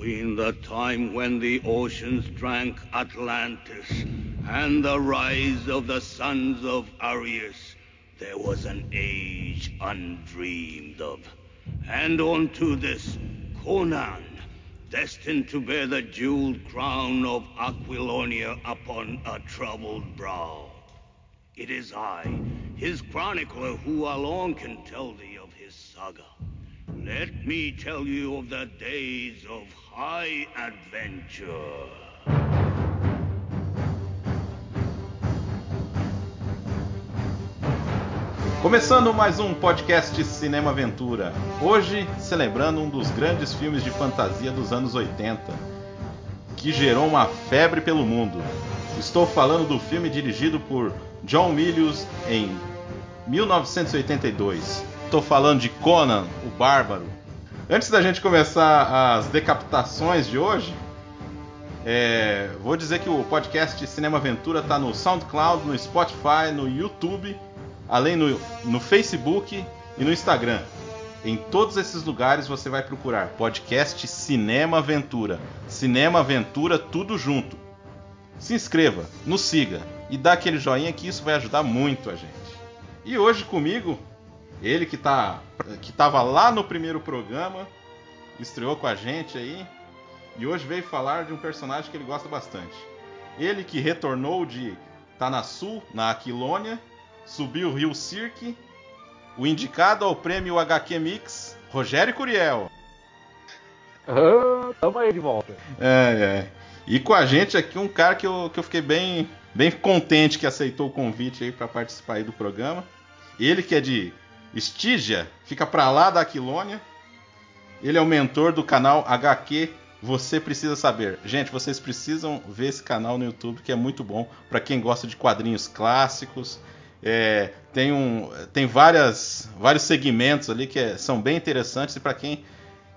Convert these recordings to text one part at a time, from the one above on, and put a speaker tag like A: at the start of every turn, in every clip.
A: between the time when the oceans drank Atlantis and the rise of the sons of Arius, there was an age undreamed of. And unto this, Conan, destined to bear the jeweled crown of Aquilonia upon a troubled brow. It is I, his chronicler, who alone can tell thee of his saga. Let me tell you of the days of high adventure.
B: Começando mais um podcast Cinema Aventura. Hoje celebrando um dos grandes filmes de fantasia dos anos 80, que gerou uma febre pelo mundo. Estou falando do filme dirigido por John Milius em 1982. Estou falando de Conan, o Bárbaro. Antes da gente começar as decapitações de hoje, é, vou dizer que o podcast Cinema Aventura está no SoundCloud, no Spotify, no YouTube além no, no Facebook e no Instagram. Em todos esses lugares você vai procurar podcast Cinema Aventura. Cinema Aventura, tudo junto. Se inscreva, nos siga e dá aquele joinha que isso vai ajudar muito a gente. E hoje comigo, ele que tá que tava lá no primeiro programa, estreou com a gente aí e hoje veio falar de um personagem que ele gosta bastante. Ele que retornou de tá na Sul, na Aquilônia, subiu o Rio Cirque, o indicado ao prêmio HQ Mix, Rogério Curiel.
C: Ah, tamo aí de volta.
B: É, é. E com a gente aqui um cara que eu, que eu fiquei bem, bem contente que aceitou o convite aí para participar aí do programa. Ele que é de Estígia, fica para lá da Aquilônia. Ele é o mentor do canal HQ Você Precisa Saber. Gente, vocês precisam ver esse canal no YouTube que é muito bom para quem gosta de quadrinhos clássicos, é, tem um, tem várias, vários segmentos ali que é, são bem interessantes e para quem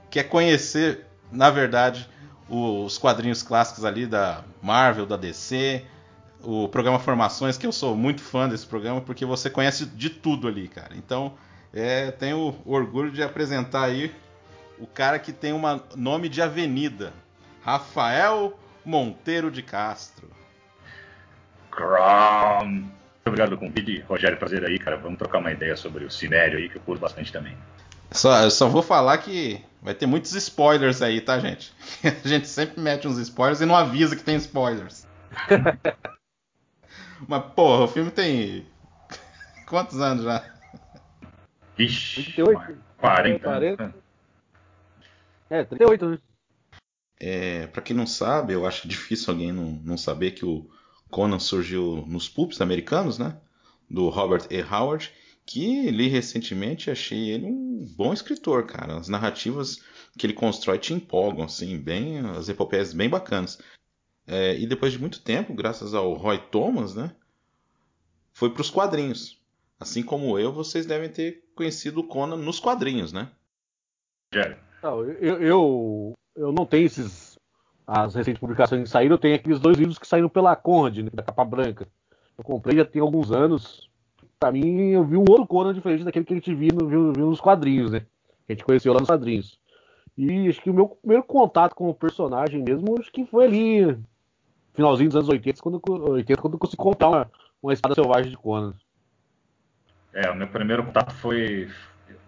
B: quer conhecer, na verdade, os quadrinhos clássicos ali da Marvel, da DC, o programa Formações, que eu sou muito fã desse programa porque você conhece de tudo ali, cara. Então, é, tenho orgulho de apresentar aí o cara que tem um nome de avenida, Rafael Monteiro de Castro.
D: Crom. Muito obrigado pelo convite, Rogério. Prazer aí, cara. Vamos trocar uma ideia sobre o Cinério aí, que eu curto bastante também.
B: Só, só vou falar que vai ter muitos spoilers aí, tá, gente? A gente sempre mete uns spoilers e não avisa que tem spoilers. Mas, porra, o filme tem. Quantos anos já?
D: Vixe, 38. 40. 40.
C: É, 38, né?
B: É, pra quem não sabe, eu acho difícil alguém não, não saber que o Conan surgiu nos pulps americanos, né? Do Robert E. Howard, que li recentemente achei ele um bom escritor, cara. As narrativas que ele constrói te empolgam, assim, bem, as epopeias bem bacanas. É, e depois de muito tempo, graças ao Roy Thomas, né? Foi para os quadrinhos. Assim como eu, vocês devem ter conhecido o Conan nos quadrinhos, né?
C: Não, eu, eu, eu não tenho esses as recentes publicações que saíram, eu tenho aqueles dois livros que saíram pela Conrad, né, da capa branca. Eu comprei já tem alguns anos. Pra mim, eu vi um outro Conan diferente daquele que a gente viu, viu, viu nos quadrinhos, né? Que a gente conheceu lá nos quadrinhos. E acho que o meu primeiro contato com o personagem mesmo, acho que foi ali, finalzinho dos anos 80, quando, 80, quando eu consegui comprar uma, uma espada selvagem de Conan.
D: É, o meu primeiro contato foi.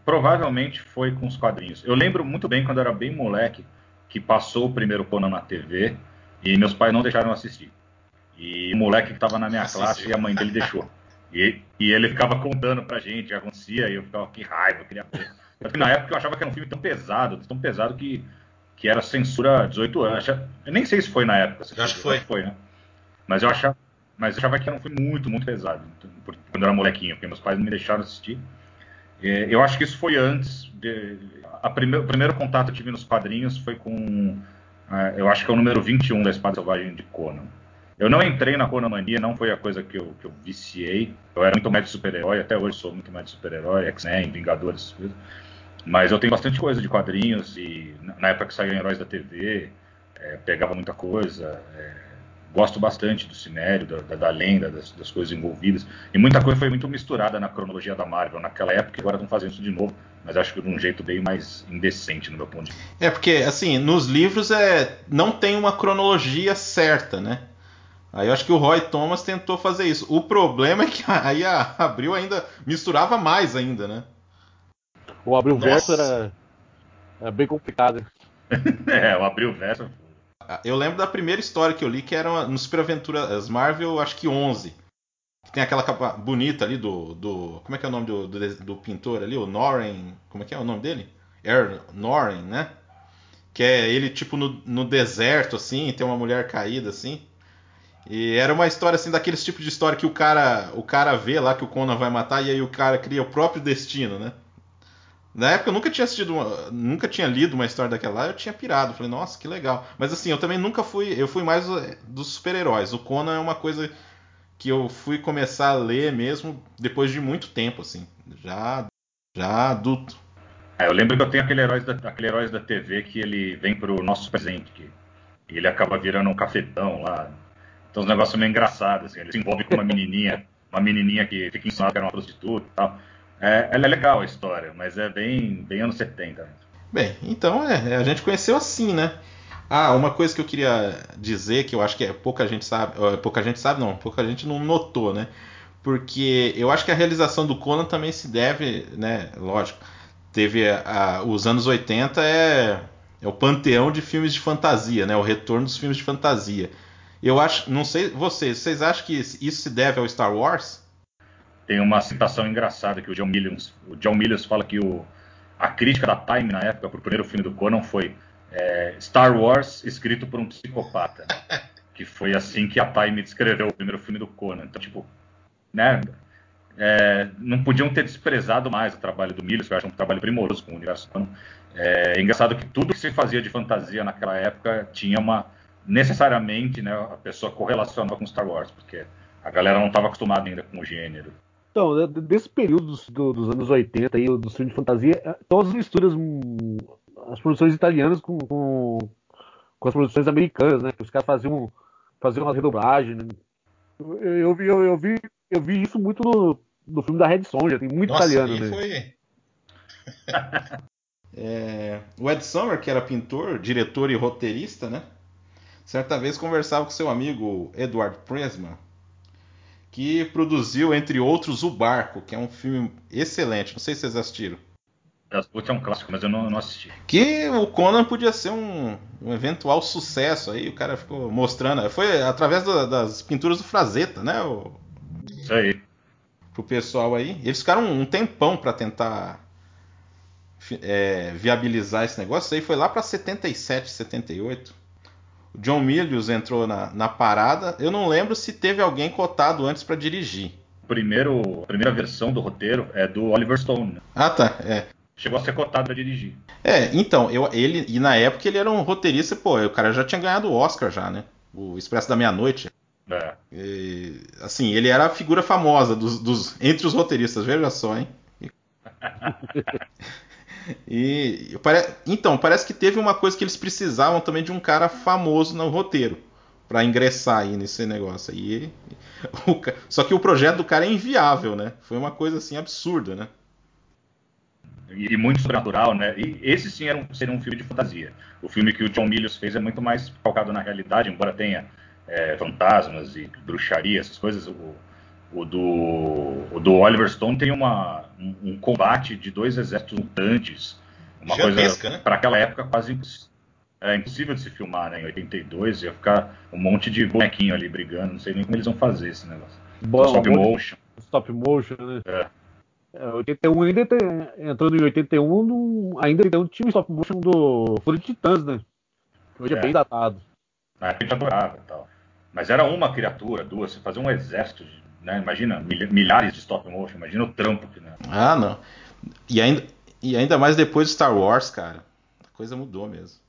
D: Provavelmente foi com os quadrinhos. Eu lembro muito bem quando eu era bem moleque que passou o primeiro Conan na TV e meus pais não deixaram assistir. E o moleque que estava na minha classe e a mãe dele deixou. E, e, ele ficava contando pra gente o que acontecia e eu ficava, que raiva, eu queria ver. Na época eu achava que era um filme tão pesado, tão pesado que, que era censura 18 anos. Eu nem sei se foi na época.
B: Eu acho que foi.
D: foi, né? Mas eu achava, mas eu achava que era um filme muito, muito pesado. Quando eu era molequinho, porque meus pais não me deixaram assistir. Eu acho que isso foi antes. De, o primeiro contato que eu tive nos quadrinhos foi com. É, eu acho que é o número 21 da Espada Selvagem de Conan. Eu não entrei na Conan Mania, não foi a coisa que eu, que eu viciei. Eu era muito mais de super-herói, até hoje sou muito mais de super-herói, X-Men, Vingadores, essas coisas. Mas eu tenho bastante coisa de quadrinhos e na época que saíram Heróis da TV, é, pegava muita coisa. É, gosto bastante do cinério, da, da, da lenda, das, das, coisas envolvidas. E muita coisa foi muito misturada na cronologia da Marvel naquela época, e agora estão fazendo isso de novo. mas acho que de um jeito bem mais indecente no meu ponto de vista.
B: É, porque, assim, nos livros é, não tem uma cronologia certa, né? Aí eu acho que o Roy Thomas tentou fazer isso. O problema é que aí a Abril ainda misturava mais ainda, né?
C: O Abril Verso era, era bem complicado.
D: é, o Abril Verso.
B: Eu lembro da primeira história que eu li, que era no Super Aventuras Marvel, acho que 11. Que tem aquela capa bonita ali do, do. Como é que é o nome do, do, do pintor ali? O Noren. Como é que é o nome dele? Er Noren, né? Que é ele tipo no, no deserto, assim, tem uma mulher caída, assim. E era uma história assim daqueles tipos de história que o cara, o cara vê lá que o Conan vai matar e aí o cara cria o próprio destino, né? Na época eu nunca tinha assistido, uma, nunca tinha lido uma história daquela lá, eu tinha pirado, falei, nossa, que legal. Mas assim, eu também nunca fui, eu fui mais dos super-heróis. O Conan é uma coisa que eu fui começar a ler mesmo depois de muito tempo, assim, já, já adulto.
D: É, eu lembro que eu tenho aquele herói da, aquele herói da TV que ele vem pro nosso presente, que ele acaba virando um cafetão lá, então os negócios meio engraçados, assim. Ele se envolve com uma menininha, uma menininha que fica ensinando que era uma prostituta e tal. É, ela é legal a história, mas é bem, bem anos 70.
B: Bem, então é, a gente conheceu assim, né? Ah, uma coisa que eu queria dizer que eu acho que é, pouca gente sabe, pouca gente sabe não, pouca gente não notou, né? Porque eu acho que a realização do Conan também se deve, né? Lógico, teve a, a, os anos 80 é, é o panteão de filmes de fantasia, né? O retorno dos filmes de fantasia. Eu acho, não sei vocês, vocês acham que isso se deve ao Star Wars?
D: Tem uma citação engraçada que o John Williams, o John Williams fala que o, a crítica da Time na época para o primeiro filme do Conan foi é, Star Wars escrito por um psicopata, que foi assim que a Time descreveu o primeiro filme do Conan. Então, tipo, né? É, não podiam ter desprezado mais o trabalho do Williams, que eu acho um trabalho primoroso com o universo Conan. É, é engraçado que tudo que se fazia de fantasia naquela época tinha uma necessariamente né, a pessoa correlacionou com Star Wars, porque a galera não estava acostumada ainda com o gênero.
C: Então, desse período dos, dos anos 80 aí, dos filmes de fantasia, é, todas as misturas, hum, as produções italianas com, com, com as produções americanas, né? Os caras faziam, faziam uma redobragem. Né? Eu, eu, vi, eu, eu, vi, eu vi isso muito no, no filme da Red Sonja, tem muito Nossa, italiano. Né? Foi...
B: é, o Ed Summer, que era pintor, diretor e roteirista, né? certa vez conversava com seu amigo Edward Presma, que produziu, entre outros, O Barco, que é um filme excelente. Não sei se vocês assistiram.
D: Putz, é um clássico, mas eu não, não, assisti.
B: Que o Conan podia ser um, um, eventual sucesso aí, o cara ficou mostrando. Foi através do, das pinturas do Frazetta, né? O,
D: Isso aí.
B: Pro pessoal aí. Eles ficaram um tempão para tentar é, viabilizar esse negócio. Isso aí foi lá para 77, 78. O John Milius entrou na, na parada. Eu não lembro se teve alguém cotado antes para dirigir.
D: Primeiro, a primeira versão do roteiro é do Oliver Stone. Né?
B: Ah, tá. É.
D: Chegou a ser cotado para dirigir.
B: É, então, eu, ele, e na época ele era um roteirista, pô, o cara já tinha ganhado o Oscar já, né? O Expresso da Meia-Noite.
D: É.
B: E, assim, ele era a figura famosa dos, dos, entre os roteiristas, veja só, hein? E pare... então, parece que teve uma coisa que eles precisavam também de um cara famoso no roteiro para ingressar aí nesse negócio aí. O... Só que o projeto do cara é inviável, né? Foi uma coisa assim absurda, né?
D: E muito sobrenatural, né? E esse sim era um, seria um filme de fantasia. O filme que o John Milius fez é muito mais focado na realidade, embora tenha é, fantasmas e bruxaria, essas coisas. O, o do, o do Oliver Stone tem uma, um, um combate de dois exércitos mutantes. Uma coisa, né? para aquela época, quase é, impossível de se filmar, né? Em 82 ia ficar um monte de bonequinho ali brigando. Não sei nem como eles vão fazer esse negócio.
C: Bom, stop motion. Stop motion, né? É. É, 81 ainda tem, entrando em 81, ainda tinha um stop motion do Fúria de Titãs, né? Hoje é, é bem datado.
D: Na época a gente adorava e tal. Mas era uma criatura, duas, você fazia um exército de né? Imagina milhares de stop motion, imagina o trampo que. Né?
B: Ah, não. E ainda, e ainda mais depois de Star Wars, cara. A coisa mudou mesmo.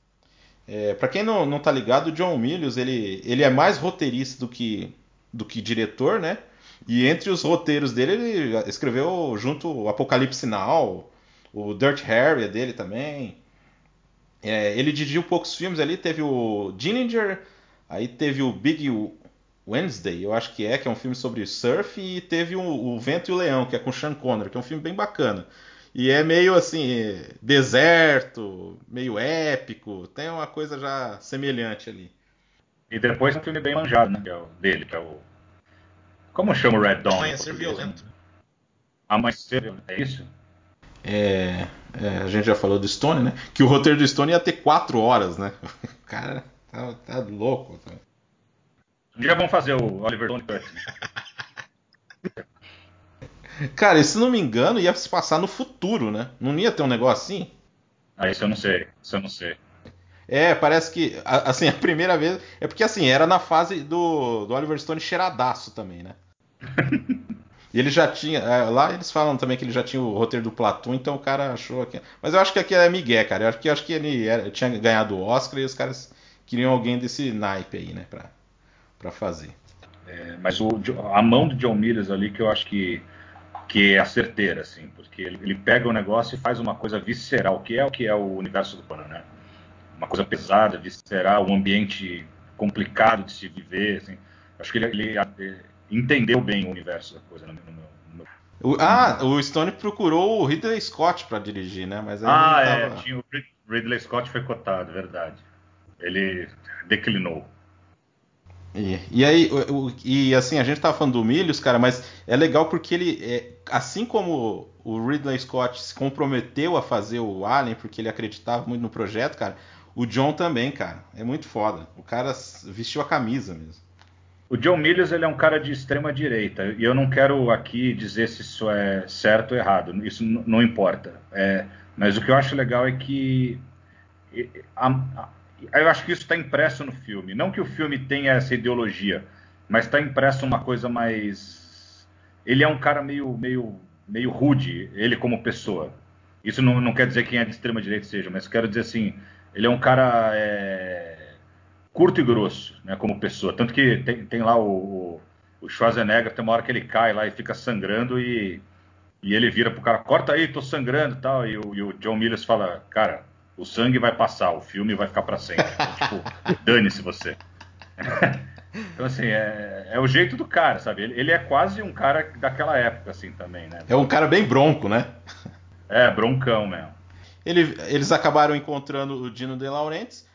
B: É, para quem não, não tá ligado, o John Milius ele, ele é mais roteirista do que, do que diretor, né? E entre os roteiros dele, ele escreveu junto o Apocalipse Now, o Dirt Harry é dele também. É, ele dirigiu poucos filmes ali, teve o Dillinger, aí teve o Big Wednesday, eu acho que é, que é um filme sobre surf, e teve o, o Vento e o Leão, que é com Sean Connery, que é um filme bem bacana. E é meio assim, deserto, meio épico, tem uma coisa já semelhante ali.
D: E depois um filme bem manjado, né? Que é o dele, que é o. Como chama o Red Dawn?
B: Amanhecer Violento.
D: Amanhecer Violento, é isso?
B: É, é, a gente já falou do Stone, né? Que o roteiro do Stone ia ter quatro horas, né? O cara tá, tá louco. Tá.
D: Dia vamos fazer o Oliver Stone Cut.
B: Cara, se não me engano, ia se passar no futuro, né? Não ia ter um negócio assim?
D: Ah, isso eu não sei. Isso eu não sei.
B: É, parece que, assim, a primeira vez. É porque, assim, era na fase do, do Oliver Stone cheiradaço também, né? e ele já tinha. É, lá eles falam também que ele já tinha o roteiro do Platum, então o cara achou que. Mas eu acho que aqui é Miguel, cara. Eu acho que, eu acho que ele era, tinha ganhado o Oscar e os caras queriam alguém desse naipe aí, né, pra, pra fazer.
D: É, mas o, a mão do John Milius ali que eu acho que, que é a certeira, assim, porque ele, ele pega o negócio e faz uma coisa visceral, que é o que é o universo do Conan, né? uma coisa pesada, visceral, um ambiente complicado de se viver. Assim. Acho que ele, ele, ele, entendeu bem o universo da coisa. No meu, no meu...
B: O, ah, o Stone procurou o Ridley Scott para dirigir, né? Mas
D: ah, é, tava... tinha, o Ridley Scott foi cotado, verdade. Ele declinou.
B: E, e aí, o, e assim, a gente tava falando do Milhos, cara, mas é legal porque ele, é, assim como o Ridley Scott se comprometeu a fazer o Alien, porque ele acreditava muito no projeto, cara, o John também, cara. É muito foda. O cara vestiu a camisa mesmo.
D: O John Milius ele é um cara de extrema direita e eu não quero aqui dizer se isso é certo ou errado. Isso não importa. É, mas o que eu acho legal é que a, eu acho que isso está impresso no filme. Não que o filme tenha essa ideologia, mas está impresso uma coisa mais. Ele é um cara meio meio meio rude. Ele como pessoa. Isso não, não quer dizer quem é de extrema direita seja, mas quero dizer assim ele é um cara é, curto e grosso, né, como pessoa. Tanto que tem, tem lá o, o, Schwarzenegger, tem uma hora que ele cai lá e fica sangrando e, e ele vira pro cara, corta aí, tô sangrando tal. E o, e o John Milius fala, cara, o sangue vai passar, o filme vai ficar para sempre. Então, tipo, dane-se você. então, assim, é, é, o jeito do cara, sabe? Ele, ele, é quase um cara daquela época, assim, também, né?
B: É um cara bem bronco, né?
D: É, broncão mesmo.
B: Ele, eles acabaram encontrando o Dino De Laurentiis.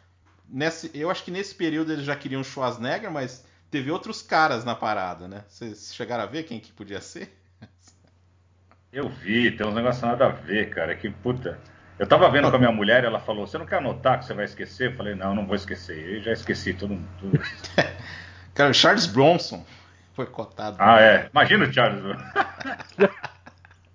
B: Nesse, eu acho que nesse período eles já queriam Schwarzenegger, mas teve outros caras na parada, né? Vocês chegaram a ver quem que podia ser?
D: Eu vi, tem uns negócios nada a ver, cara. Que puta. Eu tava vendo com a minha mulher, ela falou: Você não quer anotar que você vai esquecer? Eu falei: Não, não vou esquecer. Eu já esqueci tudo. tudo.
B: cara, Charles Bronson foi cotado.
D: Ah, é. Imagina o Charles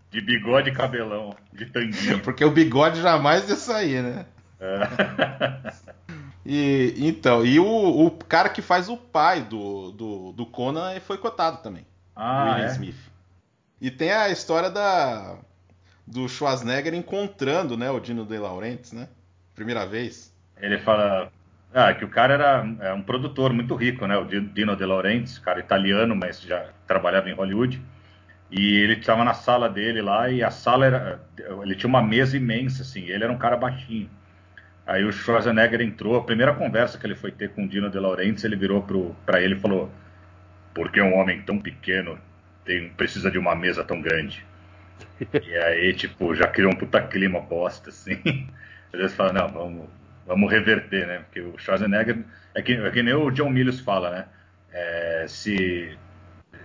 D: De bigode e cabelão, de tanguinho.
B: Porque o bigode jamais ia sair, né? É. E, então, e o, o, cara que faz o pai do, do, do Conan foi cotado também.
D: Ah, William é?
B: Smith. E tem a história da do Schwarzenegger encontrando, né, o Dino De Laurentiis, né? Primeira vez.
D: Ele fala ah, que o cara era é um produtor muito rico, né? O Dino De Laurentiis, cara italiano, mas já trabalhava em Hollywood. E ele estava na sala dele lá e a sala era. Ele tinha uma mesa imensa, assim. Ele era um cara baixinho. Aí o Schwarzenegger entrou. A primeira conversa que ele foi ter com o Dino De Laurentiis, ele virou para ele e falou: Por que um homem tão pequeno tem, precisa de uma mesa tão grande? E aí, tipo, já criou um puta clima bosta, assim. Às vezes fala: Não, vamos, vamos reverter, né? Porque o Schwarzenegger. É que, é que nem o John Milius fala, né? É, se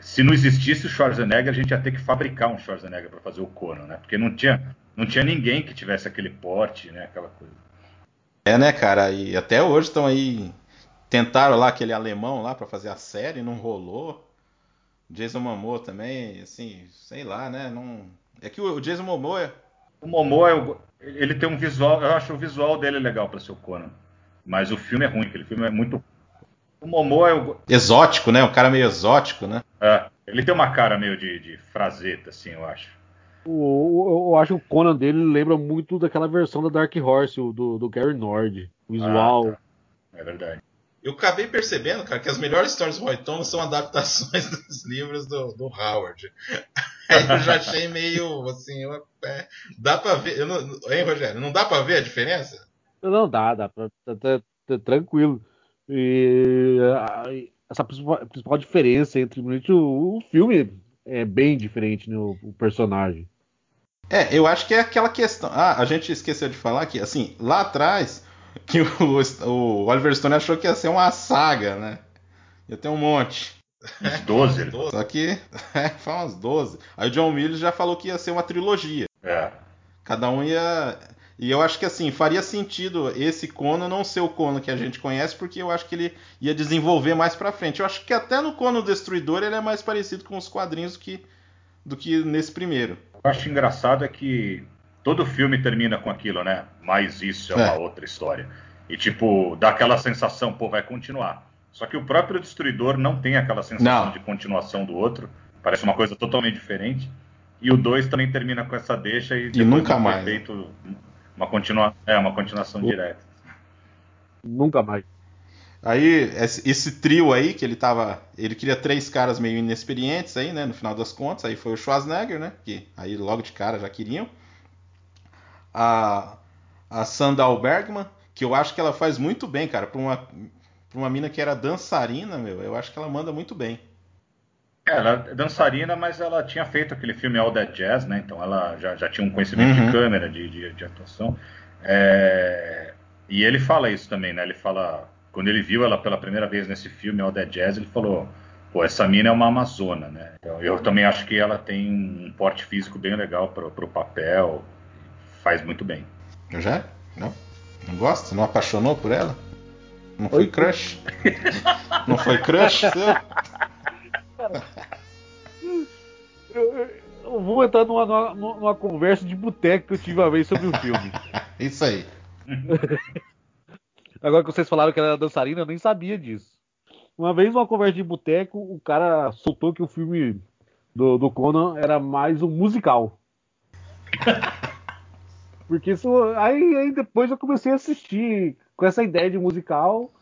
D: se não existisse o Schwarzenegger, a gente ia ter que fabricar um Schwarzenegger para fazer o Conan, né? Porque não tinha, não tinha ninguém que tivesse aquele porte, né? Aquela coisa.
B: É, né, cara? E até hoje estão aí. Tentaram lá aquele alemão lá para fazer a série, não rolou. Jason Momoa também, assim, sei lá, né? Não... É que o Jason Momoa. É...
D: O Momoa, ele tem um visual, eu acho o visual dele legal para ser o Conan. Mas o filme é ruim, aquele filme é muito o Momoa é o...
B: Exótico, né? Um cara meio exótico, né?
D: É, ele tem uma cara meio de, de frazeta, assim, eu acho.
C: O, eu acho que o Conan dele lembra muito daquela versão da Dark Horse, do, do Gary Nord. O visual. Ah,
D: tá. É verdade.
B: Eu acabei percebendo, cara, que as melhores histórias do Roy Thomas são adaptações dos livros do, do Howard. Aí eu já achei meio assim, eu, é, dá pra ver. Eu não, hein, Rogério? Não dá pra ver a diferença?
C: Não dá, dá pra. Tá, tá, tá tranquilo. E essa principal, principal diferença entre o, o filme é bem diferente no né, o personagem.
B: É, eu acho que é aquela questão. Ah, a gente esqueceu de falar que, assim, lá atrás, que o, o Oliver Stone achou que ia ser uma saga, né? Ia ter um monte.
D: Uns 12.
B: Só que é, foi umas 12. Aí o John Williams já falou que ia ser uma trilogia.
D: É.
B: Cada um ia. E eu acho que assim, faria sentido esse Conan não ser o Conan que a gente conhece, porque eu acho que ele ia desenvolver mais pra frente. Eu acho que até no Conan Destruidor ele é mais parecido com os quadrinhos do que, do que nesse primeiro.
D: Eu acho engraçado é que todo filme termina com aquilo, né? Mas isso é uma é. outra história. E tipo, dá aquela sensação, pô, vai continuar. Só que o próprio Destruidor não tem aquela sensação não. de continuação do outro. Parece uma coisa totalmente diferente. E o 2 também termina com essa deixa e,
B: e nunca mais.
D: Feito uma, continua, é, uma continuação o... direta.
C: Nunca mais.
B: Aí, esse, esse, trio aí, que ele tava. Ele queria três caras meio inexperientes aí, né? No final das contas. Aí foi o Schwarzenegger, né? Que aí logo de cara já queriam. A, a Sandal Bergman, que eu acho que ela faz muito bem, cara. Pra uma, pra uma mina que era dançarina, meu, eu acho que ela manda muito bem.
D: É, ela é dançarina, mas ela tinha feito aquele filme All That Jazz, né? Então ela já, já tinha um conhecimento uhum. de câmera, de, de, de atuação. É... E ele fala isso também, né? Ele fala. Quando ele viu ela pela primeira vez nesse filme All That Jazz, ele falou: pô, essa mina é uma amazona, né? Então, eu também acho que ela tem um porte físico bem legal pro, pro papel. Faz muito bem.
B: Eu já? Não? Não gosta? Não apaixonou por ela? Não foi Oi? crush? Não foi crush seu?
C: Eu, eu, vou entrar numa, numa, numa, conversa de boteco que eu tive uma vez sobre o filme.
B: Isso aí.
C: Agora que vocês falaram que ela era dançarina, eu nem sabia disso. Uma vez, numa conversa de boteco, o cara soltou que o filme do, do Conan era mais um musical. Porque isso, aí, aí depois eu comecei a assistir com essa ideia de musical.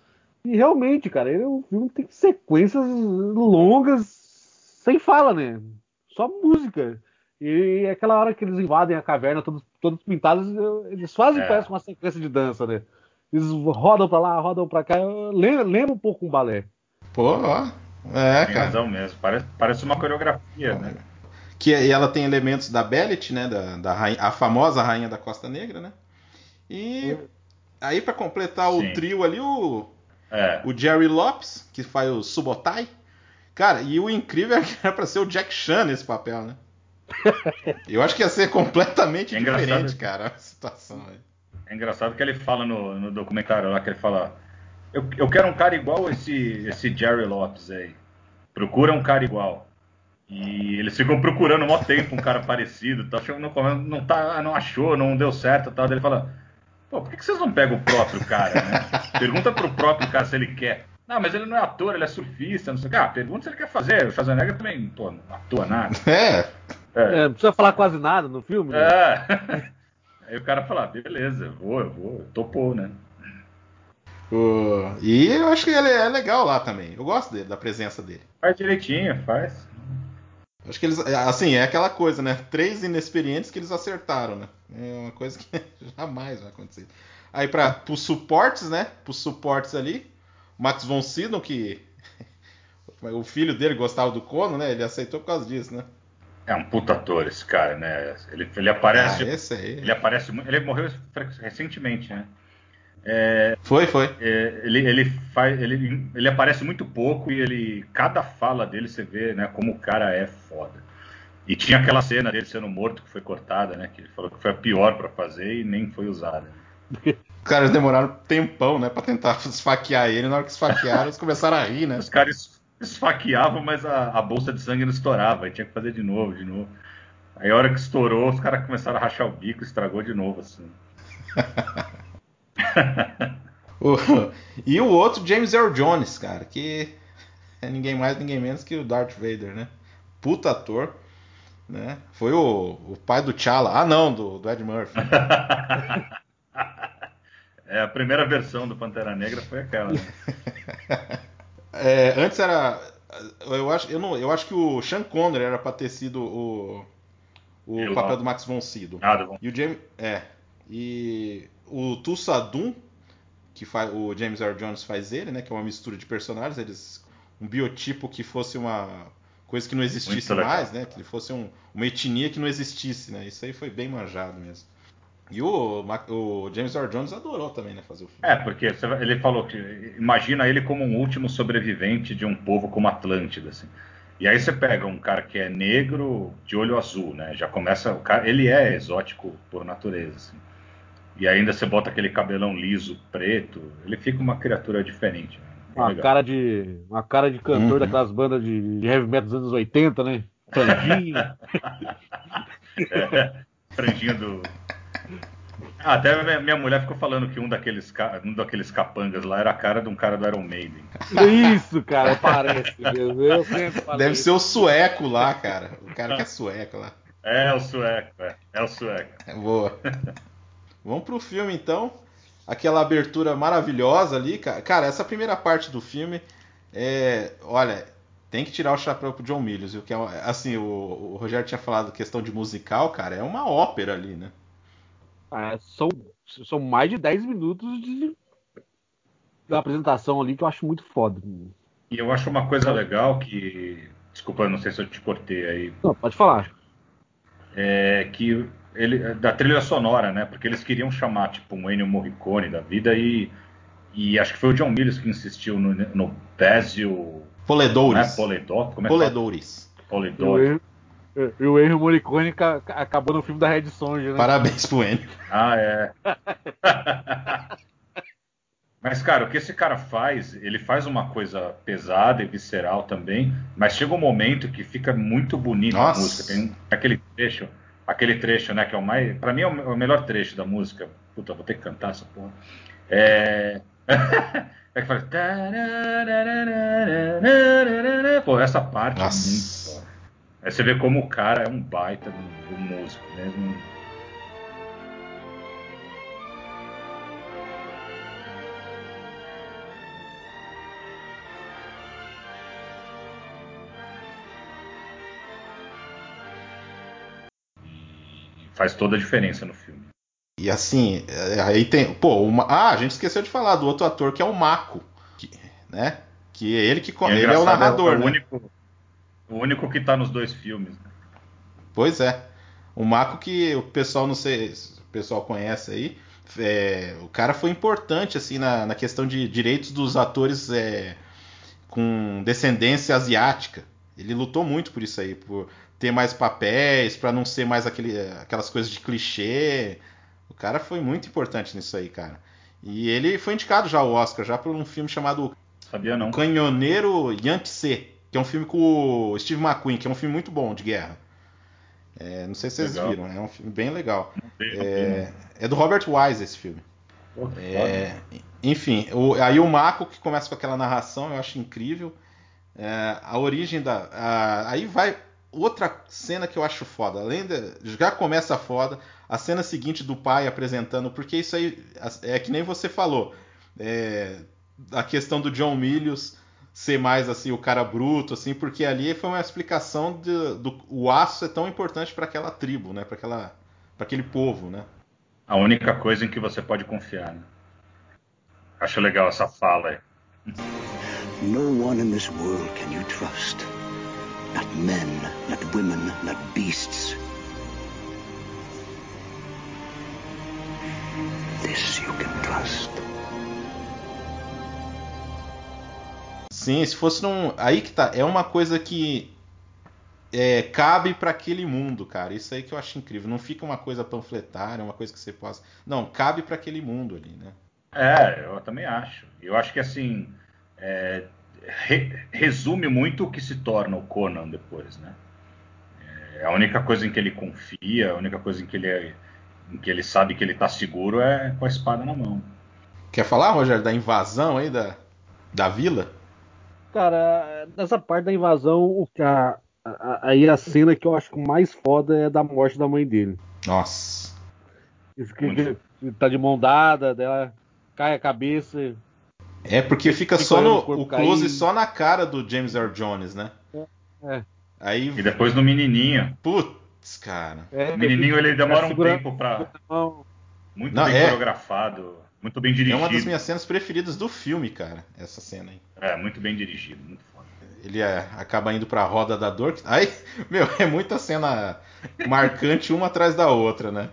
C: E realmente, cara, ele, o filme tem sequências longas sem fala, né? Só música. E aquela hora que eles invadem a caverna, todos, todos pintados, eles fazem, é. parece uma sequência de dança, né? Eles rodam pra lá, rodam pra cá. Lembra, lembra um pouco um balé.
B: Pô, ó. É,
D: tem
B: cara.
D: razão mesmo. Parece, parece uma coreografia, né?
B: Que e ela tem elementos da Bellet, né? Da, da rainha, a famosa rainha da Costa Negra, né? E aí, para completar Sim. o trio ali, o, é. o Jerry Lopes, que faz o Subotai. Cara, e o incrível é que era pra ser o Jack Chan nesse papel, né? Eu acho que ia ser completamente é diferente, cara, a situação aí.
D: É engraçado que ele fala no, no documentário lá, que ele fala eu, eu quero um cara igual esse, esse Jerry Lopes aí. Procura um cara igual. E eles ficam procurando um maior tempo um cara parecido. Tá, não, não, tá, não achou, não deu certo. Tal. Ele fala: Pô, por que vocês não pegam o próprio cara, né? Pergunta pro próprio cara se ele quer. Não, mas ele não é ator, ele é surfista, não sei o que. Ah, pergunta se ele quer fazer. O Schwarzenegger também, pô, não atua nada.
B: É.
C: é. é. Não precisa falar quase nada no filme. Né?
D: É. Aí o cara fala, beleza, eu vou, eu vou, topou, né?
B: Uh, e eu acho que ele é legal lá também. Eu gosto dele, da presença dele.
D: Faz direitinho, faz.
B: Acho que eles. Assim, é aquela coisa, né? Três inexperientes que eles acertaram, né? É uma coisa que jamais vai acontecer. Aí para os suportes, né? Para os suportes ali, Max von Sydow, que o filho dele gostava do Cono, né? Ele aceitou por causa disso, né?
D: É um puta ator esse cara, né? Ele, ele aparece.
B: Ah, esse aí.
D: Ele aparece. Ele morreu recentemente, né?
B: É, foi, foi.
D: É, ele, ele, faz, ele, ele aparece muito pouco e ele cada fala dele você vê né, como o cara é foda. E tinha aquela cena dele sendo morto que foi cortada, né? Que ele falou que foi a pior para fazer e nem foi usada.
B: Os caras demoraram tempão, né, pra tentar esfaquear ele. Na hora que esfaquearam, eles começaram a rir, né?
D: Os caras esfaqueavam, mas a, a bolsa de sangue não estourava. Aí tinha que fazer de novo, de novo. Aí a hora que estourou, os caras começaram a rachar o bico, estragou de novo, assim.
B: o, e o outro, James Earl Jones, cara, que é ninguém mais, ninguém menos que o Darth Vader, né? Puta ator, né? Foi o, o pai do T'Challa. Ah, não, do, do Ed Murphy.
D: é, a primeira versão do Pantera Negra foi aquela. Né?
B: é, antes era. Eu acho, eu, não, eu acho que o Sean Connery era pra ter sido o, o papel do Max von Sydow.
D: Ah, bom.
B: E o James. É. E o Tussadum, que faz, o James Earl Jones faz ele, né? Que é uma mistura de personagens, eles um biotipo que fosse uma coisa que não existisse mais, né? Que ele fosse um, uma etnia que não existisse, né? Isso aí foi bem manjado mesmo. E o, o James Earl Jones adorou também, né, fazer o filme.
D: É, porque ele falou que imagina ele como um último sobrevivente de um povo como Atlântida, assim. E aí você pega um cara que é negro de olho azul, né? Já começa o cara, ele é exótico por natureza, assim. E ainda você bota aquele cabelão liso, preto, ele fica uma criatura diferente. Né?
C: Uma cara de uma cara de cantor uhum. daquelas bandas de, de heavy metal dos anos 80, né? Franjinho.
D: é, franjinho do ah, até minha mulher ficou falando que um daqueles, um daqueles capangas lá era a cara de um cara do Iron Maiden.
C: Isso, cara, parece mesmo. Eu
B: sempre falei Deve ser o sueco lá, cara. O cara que é sueco lá.
D: É, o sueco, é. É o sueco.
B: É, boa. Vamos pro filme então. Aquela abertura maravilhosa ali, cara. Essa primeira parte do filme é. Olha, tem que tirar o chapéu pro John Milius, o que é assim, o, o Rogério tinha falado questão de musical, cara, é uma ópera ali, né?
C: É, são, são mais de 10 minutos de da apresentação ali que eu acho muito foda.
D: E eu acho uma coisa legal que. Desculpa, não sei se eu te cortei aí.
C: Não, pode falar.
D: É que ele, da trilha sonora, né? Porque eles queriam chamar tipo um Ennio Morricone da vida e, e acho que foi o John Williams que insistiu no, no Basil
B: Poledouris.
D: Né? Poledor,
B: como é Poledouris.
D: Poledouris.
C: E o Henry Morricone acabou no filme da Red Sonja, né?
B: Parabéns pro Henry.
D: Ah, é. mas, cara, o que esse cara faz, ele faz uma coisa pesada e visceral também, mas chega um momento que fica muito bonito a música. Tem aquele trecho, aquele trecho, né, que é o mais. Pra mim é o melhor trecho da música. Puta, vou ter que cantar essa porra. É. é que faz. Pô, essa parte
B: Nossa. é muito
D: Aí você vê como o cara é um baita do, do músico mesmo. Faz toda a diferença no filme.
B: E assim, é, aí tem. Pô, uma, ah, a gente esqueceu de falar do outro ator que é o Mako, que, né? Que é ele que é ele é o narrador, é o, né?
D: único, o único que tá nos dois filmes. Né?
B: Pois é. O Mako que o pessoal não sei, o pessoal conhece aí, é, o cara foi importante assim na, na questão de direitos dos atores é, com descendência asiática. Ele lutou muito por isso aí, por ter mais papéis, para não ser mais aquele, aquelas coisas de clichê. O cara foi muito importante nisso aí, cara. E ele foi indicado já ao Oscar, já por um filme chamado
D: Sabia não.
B: Canhoneiro Yangtze que é um filme com o Steve McQueen, que é um filme muito bom de guerra. É, não sei se vocês legal. viram, é um filme bem legal. É, é, do Robert Wise esse filme. é, enfim, o, aí o Marco que começa com aquela narração, eu acho incrível. É, a origem da. A, aí vai outra cena que eu acho foda. Além de. Já começa foda. A cena seguinte do pai apresentando, porque isso aí é que nem você falou. É, a questão do John Milius ser mais assim o cara bruto, assim, porque ali foi uma explicação de, do o aço é tão importante para aquela tribo, né, para aquela, para aquele povo, né?
D: A única coisa em que você pode confiar. Né? Acho legal essa fala aí. No one in this world can you trust. Not men, not women, not beasts.
B: This you can trust. Sim, se fosse num. Aí que tá. É uma coisa que é, cabe para aquele mundo, cara. Isso aí que eu acho incrível. Não fica uma coisa panfletária, uma coisa que você possa. Não, cabe para aquele mundo ali, né?
D: É, eu também acho. Eu acho que assim. É, re, resume muito o que se torna o Conan depois, né? É, a única coisa em que ele confia, a única coisa em que ele, é, em que ele sabe que ele tá seguro é com a espada na mão.
B: Quer falar, Rogério, da invasão aí da, da vila?
C: Cara, nessa parte da invasão, a, a, aí a cena que eu acho mais foda é da morte da mãe dele.
B: Nossa.
C: Isso que, que tá de mão dada, dela cai a cabeça.
B: É porque fica, fica só no o, close só na cara do James Earl Jones, né?
C: É. é.
B: Aí
D: e depois no menininho.
B: Putz, cara.
D: É, o menininho ele demora um tempo para muito Não, bem é... coreografado. Muito bem dirigido.
B: É uma das minhas cenas preferidas do filme, cara, essa cena aí.
D: É, muito bem dirigido, muito foda.
B: ele é, acaba indo pra roda da dor. Aí, meu, é muita cena marcante uma atrás da outra, né?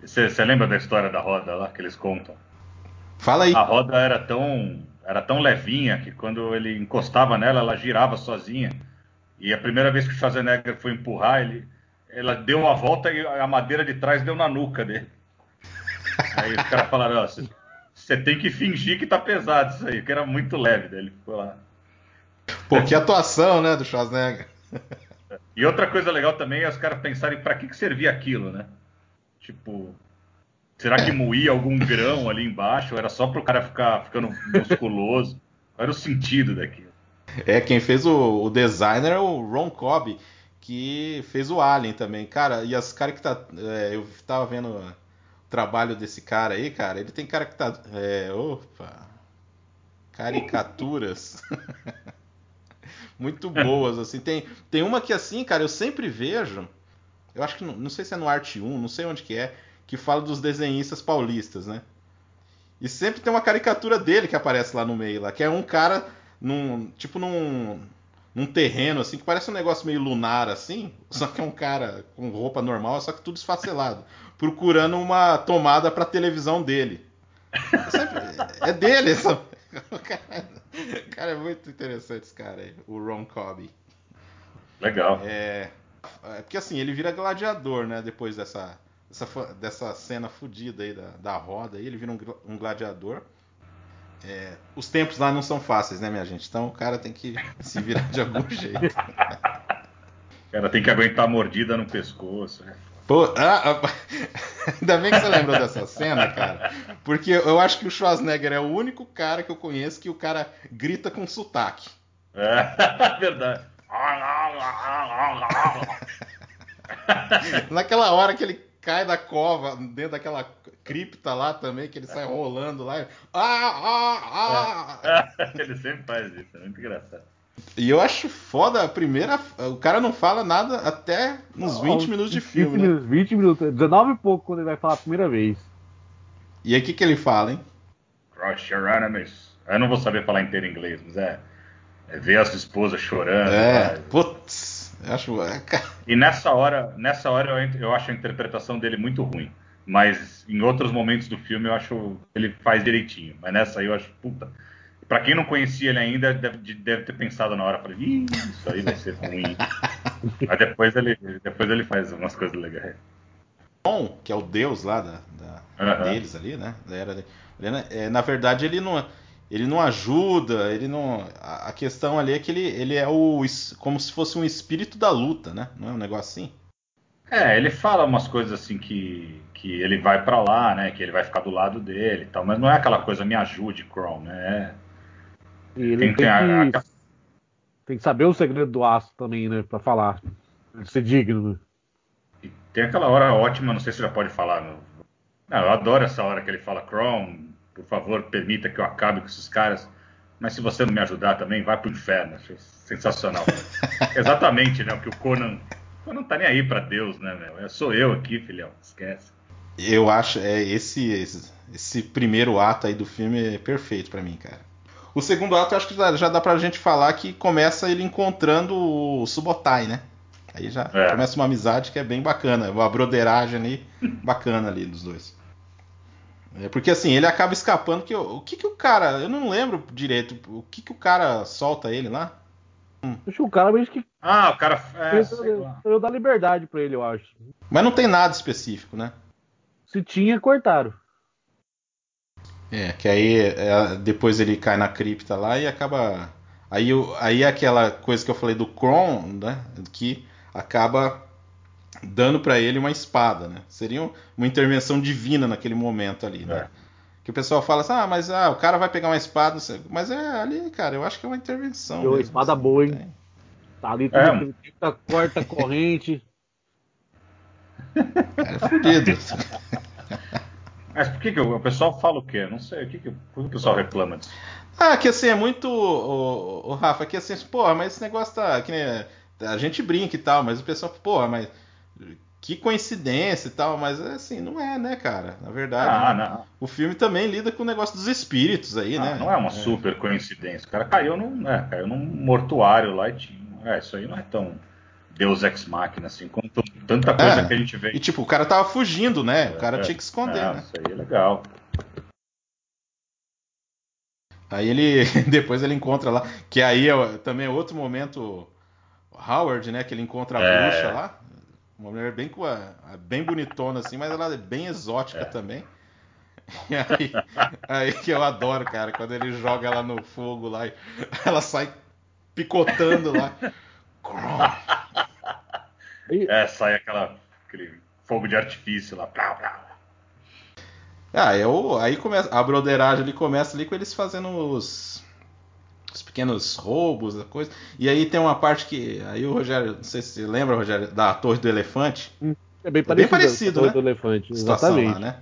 D: Você lembra da história da roda lá que eles contam?
B: Fala aí.
D: A roda era tão, era tão levinha que quando ele encostava nela, ela girava sozinha. E a primeira vez que o Schwarzenegger foi empurrar, ele, ela deu uma volta e a madeira de trás deu na nuca dele. Aí os caras falaram, você tem que fingir que tá pesado isso aí, que era muito leve. Daí ele ficou lá.
B: Pô, que atuação, né, do Schwarzenegger.
D: E outra coisa legal também é os caras pensarem para que, que servia aquilo, né? Tipo, será que moía algum grão ali embaixo? Ou era só pro cara ficar ficando musculoso? Qual era o sentido daquilo?
B: É, quem fez o, o designer é o Ron Cobb, que fez o Alien também. Cara, e as caras que tá. É, eu tava vendo o trabalho desse cara aí, cara. Ele tem cara que tá. É, opa! Caricaturas. Muito boas, assim. Tem, tem uma que, assim, cara, eu sempre vejo. Eu acho que. Não, não sei se é no Arte 1, não sei onde que é. Que fala dos desenhistas paulistas, né? E sempre tem uma caricatura dele que aparece lá no meio, lá, que é um cara num. Tipo num num terreno assim que parece um negócio meio lunar assim, só que é um cara com roupa normal, só que tudo esfacelado, procurando uma tomada para televisão dele. É, dele essa. Cara, cara, é muito interessante esse cara aí, o Ron Cobb.
D: Legal.
B: É, é porque assim, ele vira gladiador, né? Depois dessa, dessa, dessa cena fodida aí da, da roda, aí, ele vira um, um gladiador. É, os tempos lá não são fáceis, né, minha gente? Então o cara tem que se virar de algum jeito.
D: O cara tem que aguentar a mordida no pescoço. Né?
B: Pô, ah, ah, ainda bem que você lembrou dessa cena, cara. Porque eu acho que o Schwarzenegger é o único cara que eu conheço que o cara grita com sotaque.
D: É, verdade.
B: Naquela hora que ele cai da cova, dentro daquela cripta lá também, que ele sai rolando lá. Ah, ah,
D: ah. ele sempre faz isso, é muito engraçado.
B: E eu acho foda a primeira. O cara não fala nada até uns 20 minutos de filme. 20 minutos,
C: né? 20 minutos, 19 e pouco quando ele vai falar a primeira vez.
B: E aí o que, que ele fala, hein?
D: Crush your enemies. Eu não vou saber falar inteiro inglês, mas é. é ver as esposas chorando.
B: É, putz. Acho... É,
D: e nessa hora, nessa hora eu, eu acho a interpretação dele muito ruim. Mas em outros momentos do filme eu acho ele faz direitinho. Mas nessa aí eu acho, puta. Pra quem não conhecia ele ainda, deve, deve ter pensado na hora, falei, Ih, isso aí vai ser ruim. Mas depois ele, depois ele faz umas coisas legais.
B: Bom, que é o deus lá da, da uhum. deles ali, né? Da era é, na verdade, ele não ele não ajuda, ele não. A questão ali é que ele, ele é o. como se fosse um espírito da luta, né? Não é um negócio assim?
D: É, ele fala umas coisas assim que, que ele vai para lá, né? Que ele vai ficar do lado dele e tal, mas não é aquela coisa me ajude, Chrome, né?
C: E ele tem, tem, que, a... tem, que, saber o segredo do aço também, né? Pra falar. Ser digno. Né?
D: E tem aquela hora ótima, não sei se já pode falar. Não, eu adoro essa hora que ele fala, Chrome, por favor, permita que eu acabe com esses caras. Mas se você não me ajudar também, vai pro inferno. Achei sensacional. Exatamente, né? O que o Conan. O Conan tá nem aí para Deus, né, meu? É, sou eu aqui, filhão. Esquece.
B: Eu acho é esse, esse, esse primeiro ato aí do filme é perfeito para mim, cara. O segundo ato, eu acho que já, já dá pra gente falar que começa ele encontrando o Subotai, né? Aí já é. começa uma amizade que é bem bacana, uma broderagem ali bacana ali dos dois. É porque assim, ele acaba escapando. Que, o que que o cara. Eu não lembro direito. O que que o cara solta ele lá?
C: Hum. Acho que o cara mesmo que.
D: Ah, o cara. É,
C: eu dar liberdade pra ele, eu acho.
B: Mas não tem nada específico, né?
C: Se tinha, cortaram.
B: É, que aí é, depois ele cai na cripta lá e acaba. Aí, aí é aquela coisa que eu falei do Kron, né? Que acaba dando para ele uma espada, né? Seria uma intervenção divina naquele momento ali, né? É. Que o pessoal fala assim, ah, mas ah, o cara vai pegar uma espada, mas é ali, cara, eu acho que é uma intervenção.
C: Deu uma espada assim, boa, hein? Tá ali tudo é. corta corrente.
B: É fudido.
D: Mas por que, que o pessoal fala o quê? Não sei, o que, que, o pessoal reclama disso?
B: Ah, que assim, é muito. O, o Rafa, que assim, porra, mas esse negócio tá. Que nem, a gente brinca e tal, mas o pessoal, porra, mas que coincidência e tal, mas assim, não é, né, cara? Na verdade, ah, né? o filme também lida com o negócio dos espíritos aí,
D: ah,
B: né?
D: Não é uma é. super coincidência. O cara caiu num, é, caiu num mortuário lá e tinha. É, isso aí não é tão Deus ex machina, assim, como tanta coisa é, que a gente vê.
B: E tipo, o cara tava fugindo, né? O cara é, tinha que esconder, né?
D: Isso aí é legal.
B: Aí ele depois ele encontra lá, que aí é, também é outro momento Howard, né, que ele encontra a é. bruxa lá, uma mulher bem bem bonitona assim, mas ela é bem exótica é. também. E aí, aí que eu adoro, cara, quando ele joga ela no fogo lá e ela sai picotando lá.
D: É, sai aquela, aquele fogo de artifício lá.
B: Ah, eu, aí começa a broderagem ali começa ali com eles fazendo os, os pequenos roubos, a coisa. E aí tem uma parte que aí o Rogério, não sei se você lembra, Rogério, da Torre do Elefante.
C: Hum, é bem parecido, é bem parecido né? do Elefante, exatamente. Lá, né?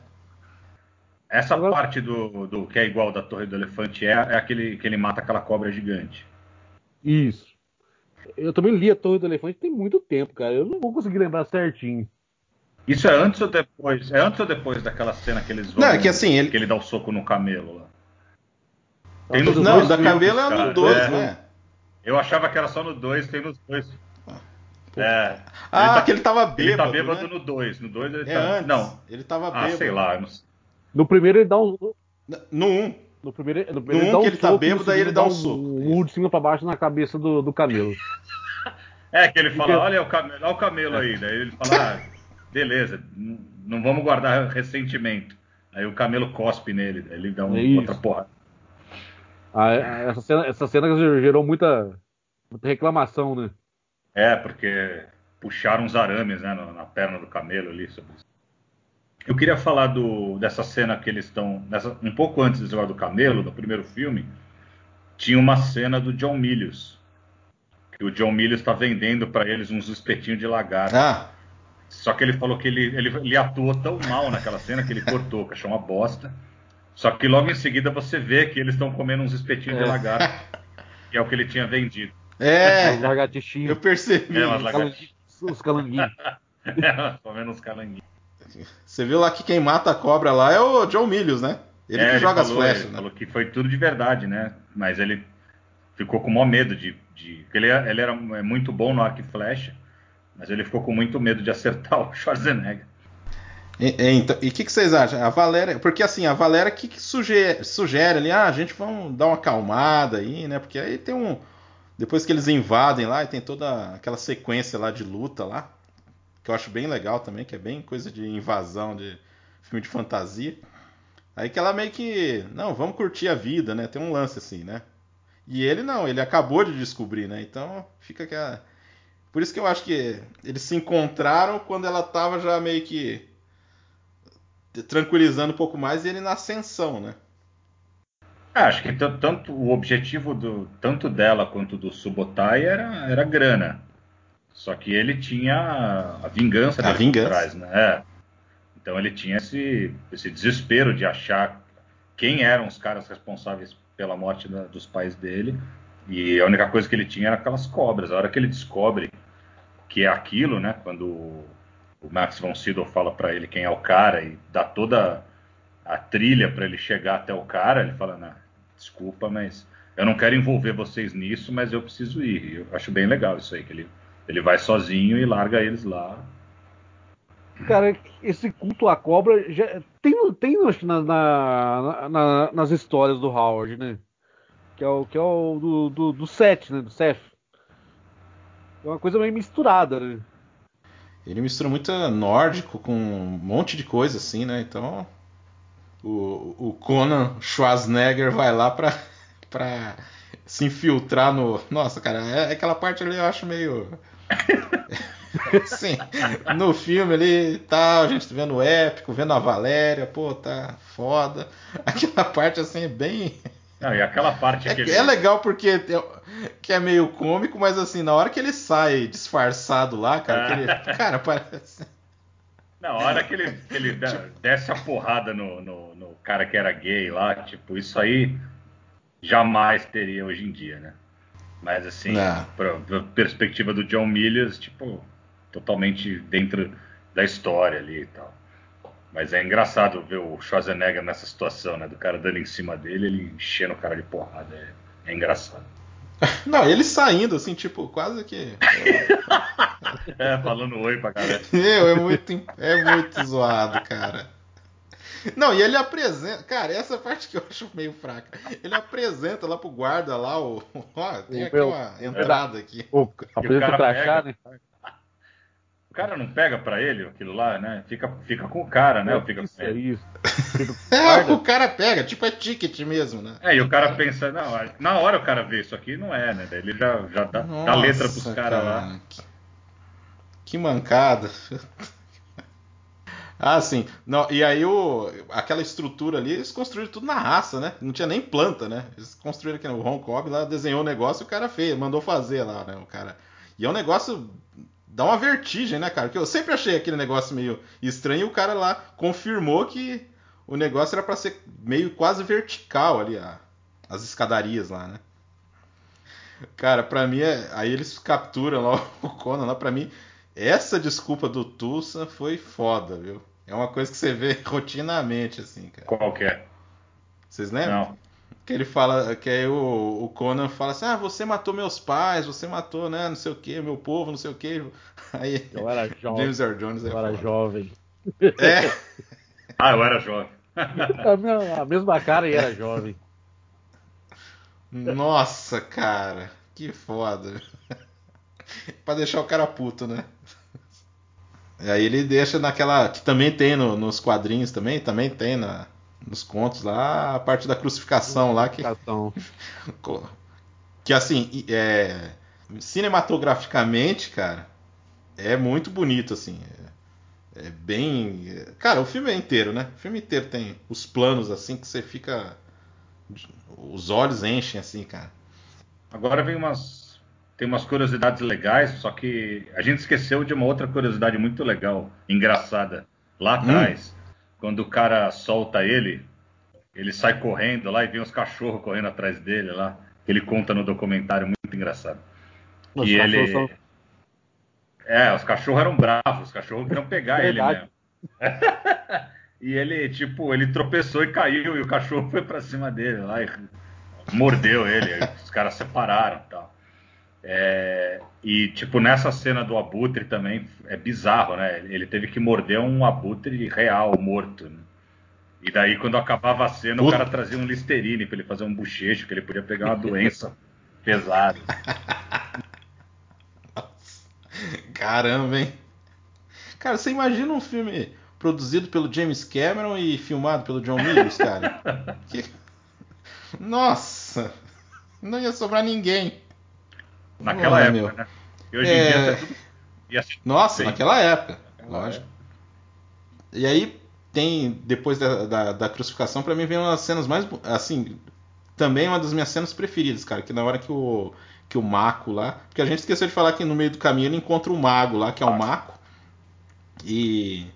D: Essa Agora... parte do, do que é igual da Torre do Elefante é, é aquele que ele mata aquela cobra gigante.
C: Isso. Eu também li a Torre do Elefante tem muito tempo, cara. Eu não vou conseguir lembrar certinho.
D: Isso é antes ou depois? É antes ou depois daquela cena que eles vão.
B: Não, é que assim. Ele...
D: Que ele dá o um soco no camelo lá.
B: Tem nos não, dois da camelo é no 2, é. né?
D: Eu achava que era só no 2, tem nos dois. É.
B: Ah, ele tá, que ele tava bêbado. Ele
D: tá bêbado
B: né?
D: no 2. No 2 ele
B: é
D: tá.
B: Antes,
D: não.
B: Ele tava bêbado. Ah,
D: sei lá. Não...
C: No primeiro ele dá um.
B: No 1. Um.
C: No primeiro, no
B: primeiro no ele dá um que ele tá bêbado, aí ele dá um, um soco.
C: Um de cima pra baixo na cabeça do, do camelo.
D: É, que ele fala, olha o camelo, olha o camelo aí. Daí ele fala, ah, beleza, não vamos guardar ressentimento. Aí o camelo cospe nele, ele dá uma é outra porrada.
C: Ah, é, essa, cena, essa cena gerou muita, muita reclamação, né?
D: É, porque puxaram uns arames né, na, na perna do camelo ali. Eu queria falar do, dessa cena que eles estão. Um pouco antes do jogar do camelo, no primeiro filme, tinha uma cena do John Milius que o John Milius está vendendo para eles uns espetinhos de lagarto.
B: Ah.
D: Só que ele falou que ele, ele, ele atuou tão mal naquela cena que ele cortou, que achou uma bosta. Só que logo em seguida você vê que eles estão comendo uns espetinhos é. de lagarto, que é o que ele tinha vendido.
B: É,
C: os lagartixinhos.
B: Eu percebi.
C: É, Os calanguinhos.
D: é, comendo uns calanguinhos.
B: Você viu lá que quem mata a cobra lá é o John Milius, né? Ele é, que ele joga falou, as flechas. Ele
D: né? falou que foi tudo de verdade, né? Mas ele ficou com o maior medo de. de ele, ele era é muito bom no arco e flecha, mas ele ficou com muito medo de acertar o Schwarzenegger.
B: E o então, que, que, vocês acham? A Valéria, porque assim, a Valéria que, que sugere, sugere ali, ah, a gente vamos dar uma acalmada aí, né? Porque aí tem um. Depois que eles invadem lá, e tem toda aquela sequência lá de luta lá, que eu acho bem legal também, que é bem coisa de invasão de filme de fantasia. Aí que ela meio que. Não, vamos curtir a vida, né? Tem um lance assim, né? E ele não, ele acabou de descobrir, né? Então fica que a... Por isso que eu acho que eles se encontraram quando ela tava já meio que tranquilizando um pouco mais e ele na ascensão, né?
D: É, acho que tanto o objetivo do tanto dela quanto do Subotai era, era grana. Só que ele tinha a vingança
B: a vingança.
D: trás, né? É. Então ele tinha esse, esse desespero de achar quem eram os caras responsáveis pela morte da, dos pais dele. E a única coisa que ele tinha era aquelas cobras. A hora que ele descobre que é aquilo, né? Quando o Max von Sydow fala para ele quem é o cara e dá toda a trilha para ele chegar até o cara, ele fala: nah, desculpa, mas eu não quero envolver vocês nisso, mas eu preciso ir. Eu acho bem legal isso aí, que ele, ele vai sozinho e larga eles lá.
C: Cara, esse culto à cobra já tem, tem na, na, na, nas histórias do Howard, né? Que é o, que é o do, do, do Seth, né? Do Seth. É uma coisa meio misturada, né?
B: Ele mistura muito nórdico com um monte de coisa assim, né? Então o, o Conan Schwarzenegger vai lá pra, pra se infiltrar no. Nossa, cara, é, aquela parte ali eu acho meio. Sim, no filme ali tá a gente vendo o épico, vendo a Valéria, pô, tá foda. Aquela parte assim é bem.
D: Não, e aquela parte
B: é,
D: que ele...
B: é legal porque tem, que é meio cômico, mas assim, na hora que ele sai disfarçado lá, cara, ele, cara, parece.
D: Na hora que ele, que ele desce a porrada no, no, no, cara que era gay lá, tipo, isso aí jamais teria hoje em dia, né? Mas assim, pra, pra perspectiva do John Milius, tipo, totalmente dentro da história ali e tal. Mas é engraçado ver o Schwarzenegger nessa situação, né? Do cara dando em cima dele, ele enchendo o cara de porrada. É, é engraçado.
B: Não, ele saindo, assim, tipo, quase que.
D: é, falando oi pra galera.
B: Meu, é muito, é muito zoado, cara. Não, e ele apresenta. Cara, essa parte que eu acho meio fraca. Ele apresenta lá pro guarda lá o. Ó, tem o aqui meu, uma entrada aqui.
C: O, apresenta o crachá, né?
D: O cara não pega pra ele aquilo lá, né? Fica, fica com o cara, né? Fica
C: isso, é isso.
B: é, o cara pega, tipo é ticket mesmo, né?
D: É, e o cara pensa, não, na hora o cara vê isso aqui, não é, né? Ele já, já dá, Nossa, dá letra pros caras cara, lá.
B: Que, que mancada. Ah, sim. Não, e aí o, aquela estrutura ali, eles construíram tudo na raça, né? Não tinha nem planta, né? Eles construíram aqui no Ron Cobb lá, desenhou o negócio e o cara fez, mandou fazer lá, né? O cara. E é um negócio. Dá uma vertigem, né, cara? Que eu sempre achei aquele negócio meio estranho e o cara lá confirmou que o negócio era para ser meio quase vertical ali, a, as escadarias lá, né? Cara, pra mim, é, aí eles capturam lá o Conan lá, pra mim, essa desculpa do Tulsa foi foda, viu? É uma coisa que você vê rotinamente, assim, cara.
D: Qual que é?
B: Vocês lembram? Não. Que ele fala, que aí o, o, Conan fala assim: Ah, você matou meus pais, você matou, né? Não sei o que, meu povo, não sei o que.
C: Aí. Eu era jovem.
B: James Earl Jones
C: Eu era jovem.
B: É.
D: ah, eu era jovem.
C: a mesma cara e era jovem.
B: Nossa, cara, que foda. pra deixar o cara puto, né? Aí ele deixa naquela. Que também tem no, nos quadrinhos também, também tem na, nos contos lá, a parte da crucificação lá que. que assim, é, cinematograficamente, cara, é muito bonito, assim. É, é, bem. Cara, o filme é inteiro, né? O filme inteiro tem os planos assim que você fica. Os olhos enchem, assim, cara.
D: Agora vem umas tem umas curiosidades legais, só que a gente esqueceu de uma outra curiosidade muito legal, engraçada. Lá hum. atrás, hum. Quando o cara solta ele, ele sai correndo lá e vem os cachorros correndo atrás dele lá. Ele conta no documentário muito engraçado. Os que ele são... É, os cachorros eram bravos, os cachorros queriam pegar ele mesmo. e ele, tipo, ele tropeçou e caiu, e o cachorro foi para cima dele lá e mordeu ele. os caras separaram e tal. É, e, tipo, nessa cena do abutre também é bizarro, né? Ele teve que morder um abutre real, morto. Né? E daí, quando acabava a cena, Puta. o cara trazia um listerine para ele fazer um bochecho, que ele podia pegar uma doença pesada.
B: Caramba, hein? Cara, você imagina um filme produzido pelo James Cameron e filmado pelo John Milius, cara? que... Nossa! Não ia sobrar ninguém.
D: Naquela época, meu. né? E hoje é... em dia tudo...
B: Nossa, bem. naquela época, naquela lógico. Época. E aí tem, depois da, da, da crucificação, para mim vem uma das cenas mais, assim, também uma das minhas cenas preferidas, cara, que na hora que o que o Mako lá, porque a gente esqueceu de falar que no meio do caminho ele encontra o Mago lá, que é o Mako. E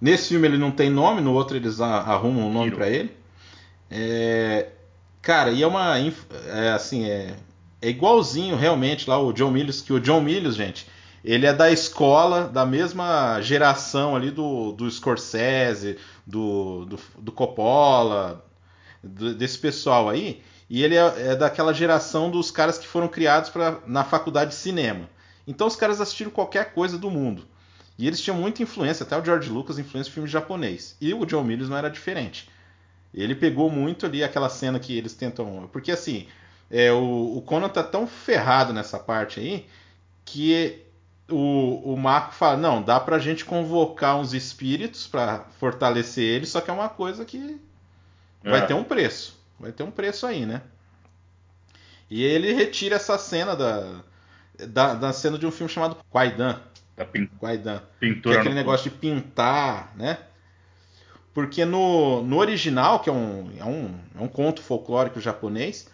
B: nesse filme ele não tem nome, no outro eles arrumam um nome para ele. É, cara, e é uma é, assim, é, é igualzinho realmente lá o John Milius, que o John Milius, gente, ele é da escola, da mesma geração ali do, do Scorsese, do, do, do Coppola, do, desse pessoal aí. E ele é, é, daquela geração dos caras que foram criados pra, na faculdade de cinema. Então os caras assistiram qualquer coisa do mundo. E eles tinham muita influência, até o George Lucas influência em filme japonês. E o John Milius não era diferente. Ele pegou muito ali aquela cena que eles tentam. Porque assim, é, o, o Conan tá tão ferrado nessa parte aí que o, o Marco fala: não, dá pra gente convocar uns espíritos para fortalecer ele, só que é uma coisa que é. vai ter um preço. Vai ter um preço aí, né? E ele retira essa cena da, da, da cena de um filme chamado Quaidan.
D: Da pin...
B: Quaidan. Pintura que é aquele negócio de pintar, né? Porque no, no original, que é um, é, um, é um conto folclórico japonês,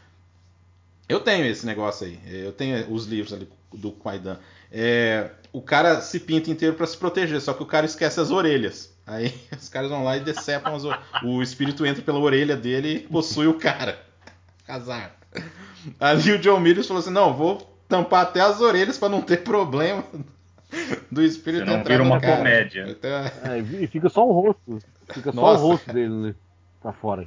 B: eu tenho esse negócio aí. Eu tenho os livros ali do Kwaidan. É, o cara se pinta inteiro para se proteger, só que o cara esquece as orelhas. Aí os caras vão lá e decepam as orelhas. O espírito entra pela orelha dele e possui o cara. Azar. Ali o John Mills falou assim: não, vou tampar até as orelhas para não ter problema. do espírito
D: Você não vira uma cara. comédia.
C: É, e fica só o rosto. Fica Nossa. só o rosto dele né, pra fora.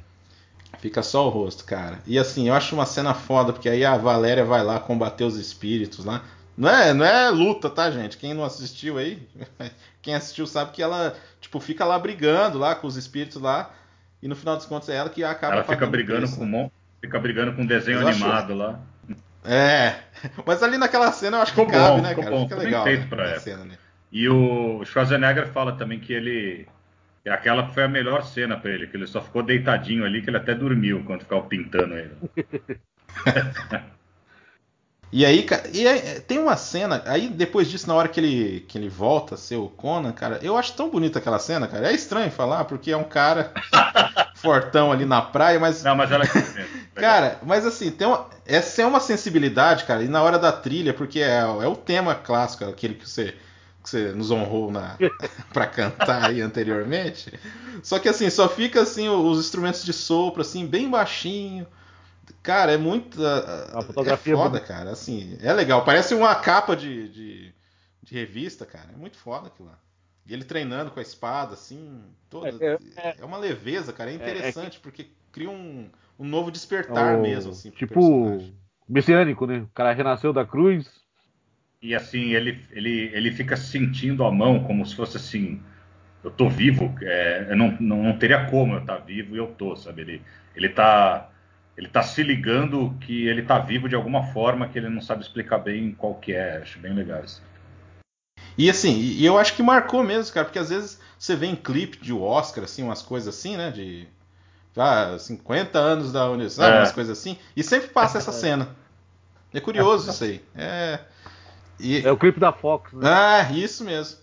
B: Fica só o rosto, cara. E assim, eu acho uma cena foda, porque aí a Valéria vai lá combater os espíritos lá. Não é, não é luta, tá, gente? Quem não assistiu aí, quem assistiu sabe que ela, tipo, fica lá brigando lá com os espíritos lá. E no final dos contos é ela que acaba
D: Ela fica brigando com um fica brigando com um desenho animado acho... lá.
B: É, mas ali naquela cena eu acho ficou que cabe, bom, né, cara?
D: Bom, fica legal. Feito né, pra cena, né? E o Schwarzenegger fala também que ele aquela foi a melhor cena para ele, que ele só ficou deitadinho ali, que ele até dormiu quando ficava pintando ele.
B: e aí, cara, e aí, tem uma cena, aí depois disso, na hora que ele, que ele volta a ser o Conan, cara, eu acho tão bonita aquela cena, cara. É estranho falar, porque é um cara fortão ali na praia, mas.
D: Não, mas ela é
B: Cara, mas assim, tem uma, essa é uma sensibilidade, cara, e na hora da trilha, porque é, é o tema clássico, aquele que você que você nos honrou na para cantar aí anteriormente. Só que assim, só fica assim os instrumentos de sopro assim bem baixinho. Cara, é muito a fotografia é foda, cara. Assim, é legal. Parece uma capa de, de, de, revista, cara. É muito foda aquilo lá. E ele treinando com a espada, assim, toda. É, é, é uma leveza, cara. É, é, é interessante, porque cria um, um novo despertar mesmo, assim.
C: Tipo, messiânico, né? O cara renasceu da cruz,
D: e assim, ele, ele, ele fica sentindo a mão como se fosse assim, eu tô vivo, é, eu não, não, não, teria como eu estar tá vivo e eu tô, sabe? Ele, ele tá ele tá se ligando que ele tá vivo de alguma forma que ele não sabe explicar bem qual que é, acho bem legal isso.
B: E assim, e eu acho que marcou mesmo, cara, porque às vezes você vê em clipe de Oscar, assim, umas coisas assim, né, de ah, 50 anos da universidade, é. umas coisas assim, e sempre passa essa cena. É curioso isso aí. É,
C: e... É o clipe da Fox,
B: né? Ah, isso mesmo.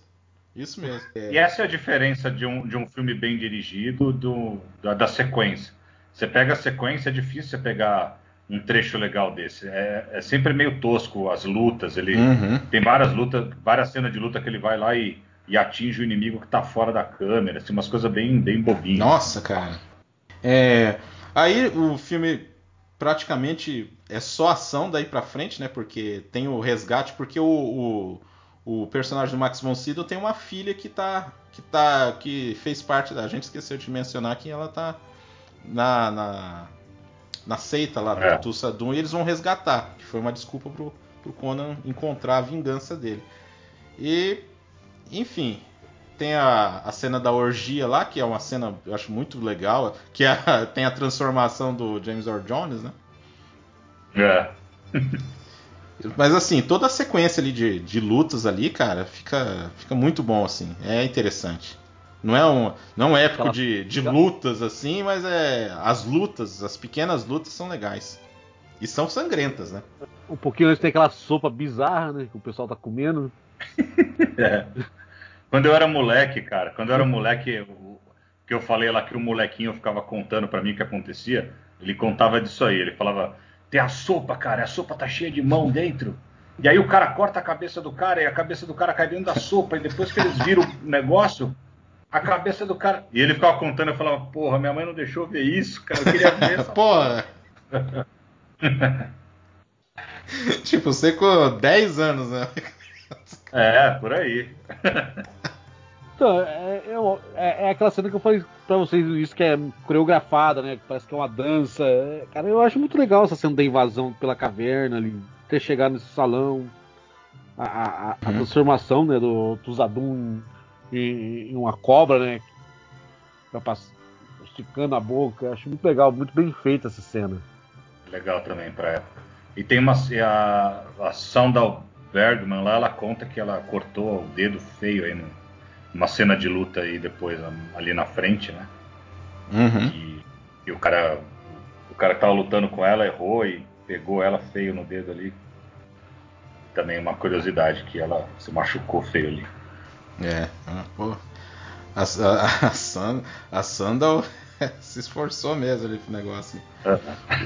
B: Isso mesmo.
D: É. E essa é a diferença de um, de um filme bem dirigido do, da, da, sequência. Você pega a sequência, é difícil você pegar um trecho legal desse. É, é sempre meio tosco as lutas. Ele uhum. tem várias lutas, várias cenas de luta que ele vai lá e, e atinge o inimigo que tá fora da câmera. Assim, umas coisas bem, bem bobinhas.
B: Nossa, cara. É, aí o filme praticamente é só ação daí para frente, né? Porque tem o resgate, porque o, o, o, personagem do Max von Sydow tem uma filha que tá que tá que fez parte da a gente esqueceu de mencionar que ela tá na, na, na seita lá do é. Tussadum e eles vão resgatar, que foi uma desculpa pro, pro Conan encontrar a vingança dele. E enfim, tem a, a cena da orgia lá, que é uma cena, eu acho muito legal, que é, tem a transformação do James Earl Jones, né?
D: É.
B: Mas assim, toda a sequência ali de, de lutas ali, cara, fica, fica muito bom, assim. É interessante. Não é um, não é um épico de, de lutas, assim, mas é. As lutas, as pequenas lutas são legais. E são sangrentas, né?
C: Um pouquinho antes tem aquela sopa bizarra, né? Que o pessoal tá comendo.
D: é. Quando eu era moleque, cara, quando eu era moleque, o, que eu falei lá que o molequinho ficava contando para mim o que acontecia, ele contava disso aí, ele falava, tem a sopa, cara, a sopa tá cheia de mão dentro. E aí o cara corta a cabeça do cara e a cabeça do cara cai dentro da sopa, e depois que eles viram o negócio, a cabeça do cara. E ele ficava contando, eu falava, porra, minha mãe não deixou ver isso, cara, eu queria ver essa.
B: porra! tipo, você com 10 anos, né?
D: É, por aí.
C: Então, é, é, é, aquela cena que eu falei pra vocês isso que é coreografada, né? Que parece que é uma dança. É, cara, eu acho muito legal essa cena da invasão pela caverna ali, ter chegado nesse salão. A, a, a uhum. transformação né, do Tuzadum em, em, uma cobra, né? Esticando a boca. Acho muito legal, muito bem feita essa cena.
D: Legal também pra época. E tem uma. A, a Sandal Bergman lá, ela conta que ela cortou o dedo feio aí no uma cena de luta aí depois ali na frente, né?
B: Uhum.
D: E, e, o cara o cara que tava lutando com ela errou e pegou ela feio no dedo ali. Também uma curiosidade que ela se machucou feio ali.
B: É, ah, pô. A, a, a, Sand, a Sandal se esforçou mesmo ali pro negócio.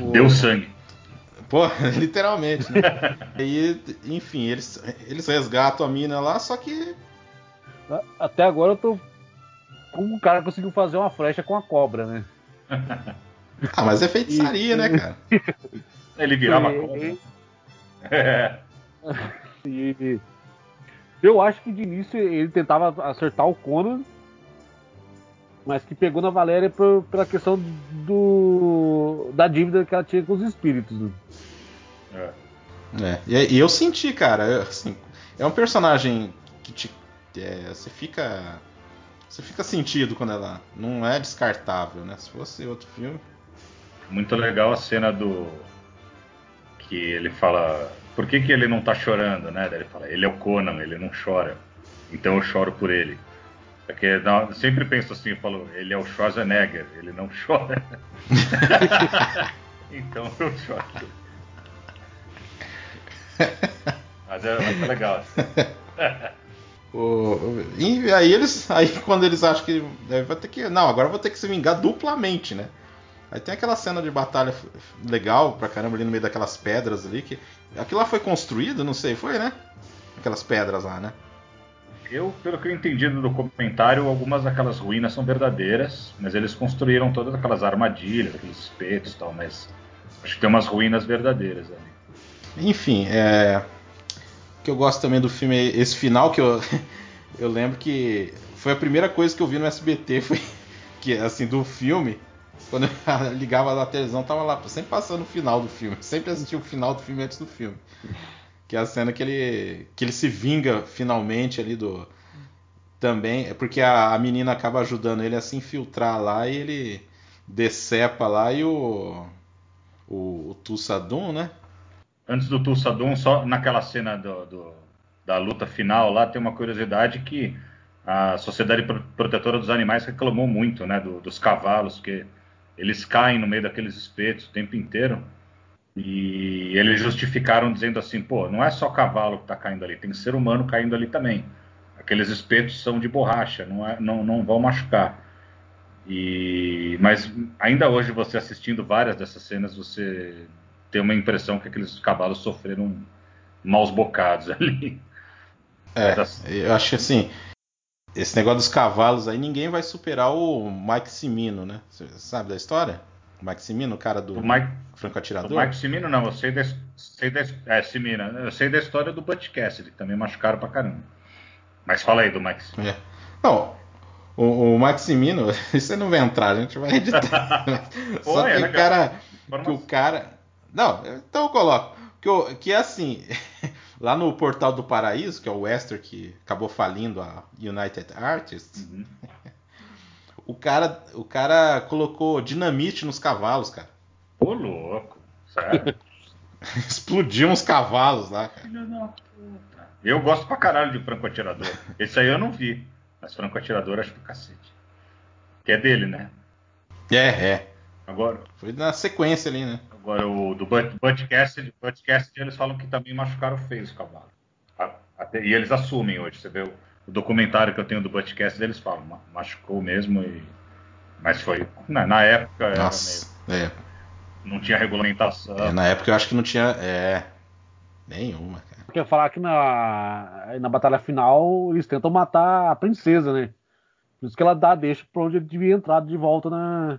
D: O, Deu sangue.
B: Pô, literalmente, né? e, enfim, eles, eles resgatam a mina lá, só que
C: até agora eu tô. Como o cara conseguiu fazer uma flecha com a cobra, né?
B: ah, mas é feitiçaria, e, né, cara?
D: Ele virava e, cobra.
C: É. E, Eu acho que de início ele tentava acertar o Conan, mas que pegou na Valéria por, pela questão do da dívida que ela tinha com os espíritos. Né?
B: É. é. E, e, eu senti, cara, assim, é um personagem que te, é, você fica você fica sentido quando ela não é descartável, né? Se fosse outro filme.
D: Muito legal a cena do que ele fala, por que, que ele não tá chorando, né? Daí ele fala, ele é o Conan, ele não chora, então eu choro por ele. Porque é sempre penso assim, eu falo, ele é o Schwarzenegger, ele não chora. então eu choro. Mas é, mas é legal. Assim.
B: O, e aí eles. Aí quando eles acham que. Vai ter que. Não, agora vou ter que se vingar duplamente, né? Aí tem aquela cena de batalha legal pra caramba ali no meio daquelas pedras ali. que Aquilo lá foi construído, não sei, foi, né? Aquelas pedras lá, né?
D: Eu, pelo que eu entendi do documentário, algumas daquelas ruínas são verdadeiras, mas eles construíram todas aquelas armadilhas, aqueles espetos e tal, mas acho que tem umas ruínas verdadeiras ali.
B: Enfim, é. O que eu gosto também do filme é esse final que eu. eu lembro que foi a primeira coisa que eu vi no SBT, foi que assim, do filme. Quando eu ligava na televisão, tava lá, sempre passando o final do filme. Sempre assistia o final do filme antes do filme. Que é a cena que ele, que ele se vinga finalmente ali do. Também, é porque a, a menina acaba ajudando ele a se infiltrar lá e ele decepa lá e o. O, o Tussadum, né?
D: Antes do Tussadum, só naquela cena do, do, da luta final lá, tem uma curiosidade que a Sociedade Protetora dos Animais reclamou muito, né? Do, dos cavalos, porque eles caem no meio daqueles espetos o tempo inteiro. E eles justificaram dizendo assim, pô, não é só cavalo que está caindo ali, tem ser humano caindo ali também. Aqueles espetos são de borracha, não, é, não, não vão machucar. E, mas ainda hoje, você assistindo várias dessas cenas, você tem uma impressão que aqueles cavalos sofreram maus bocados ali.
B: É, eu acho que assim, esse negócio dos cavalos aí, ninguém vai superar o Mike Cimino, né? Você sabe da história? O Mike Cimino, o cara do
D: o Mike,
B: Franco Atirador?
D: O Mike Cimino não, eu sei da, sei da, é, Cimino, eu sei da história do Butch Cassidy, que também machucaram pra caramba. Mas fala aí do Mike.
B: É. Não, o, o Cimino, você não vai entrar, a gente vai editar. Só que é o cara... Que o cara... Não, então eu coloco. Que, eu, que é assim... Lá no Portal do Paraíso, que é o Wester que acabou falindo a United Artists, uhum. o, cara, o cara colocou dinamite nos cavalos, cara.
D: Ô, louco, sério?
B: Explodiu uns cavalos lá, cara. Filho da
D: puta. Eu gosto pra caralho de Franco Atirador. Esse aí eu não vi, mas Franco Atirador acho do cacete. Que é dele, né?
B: É, é.
D: Agora.
B: Foi na sequência ali, né?
D: Agora, o do podcast, podcast eles falam que também machucaram feio os cavalos. Até, e eles assumem hoje. Você vê o, o, documentário que eu tenho do podcast, eles falam, machucou mesmo. E, mas foi. Na, na época
B: Nossa, meio, é.
D: Não tinha regulamentação.
B: É, na época eu acho que não tinha. É. Nenhuma, cara.
C: Quer falar que na, na batalha final eles tentam matar a princesa, né? Por isso que ela dá deixa pra onde ele devia entrar de volta na,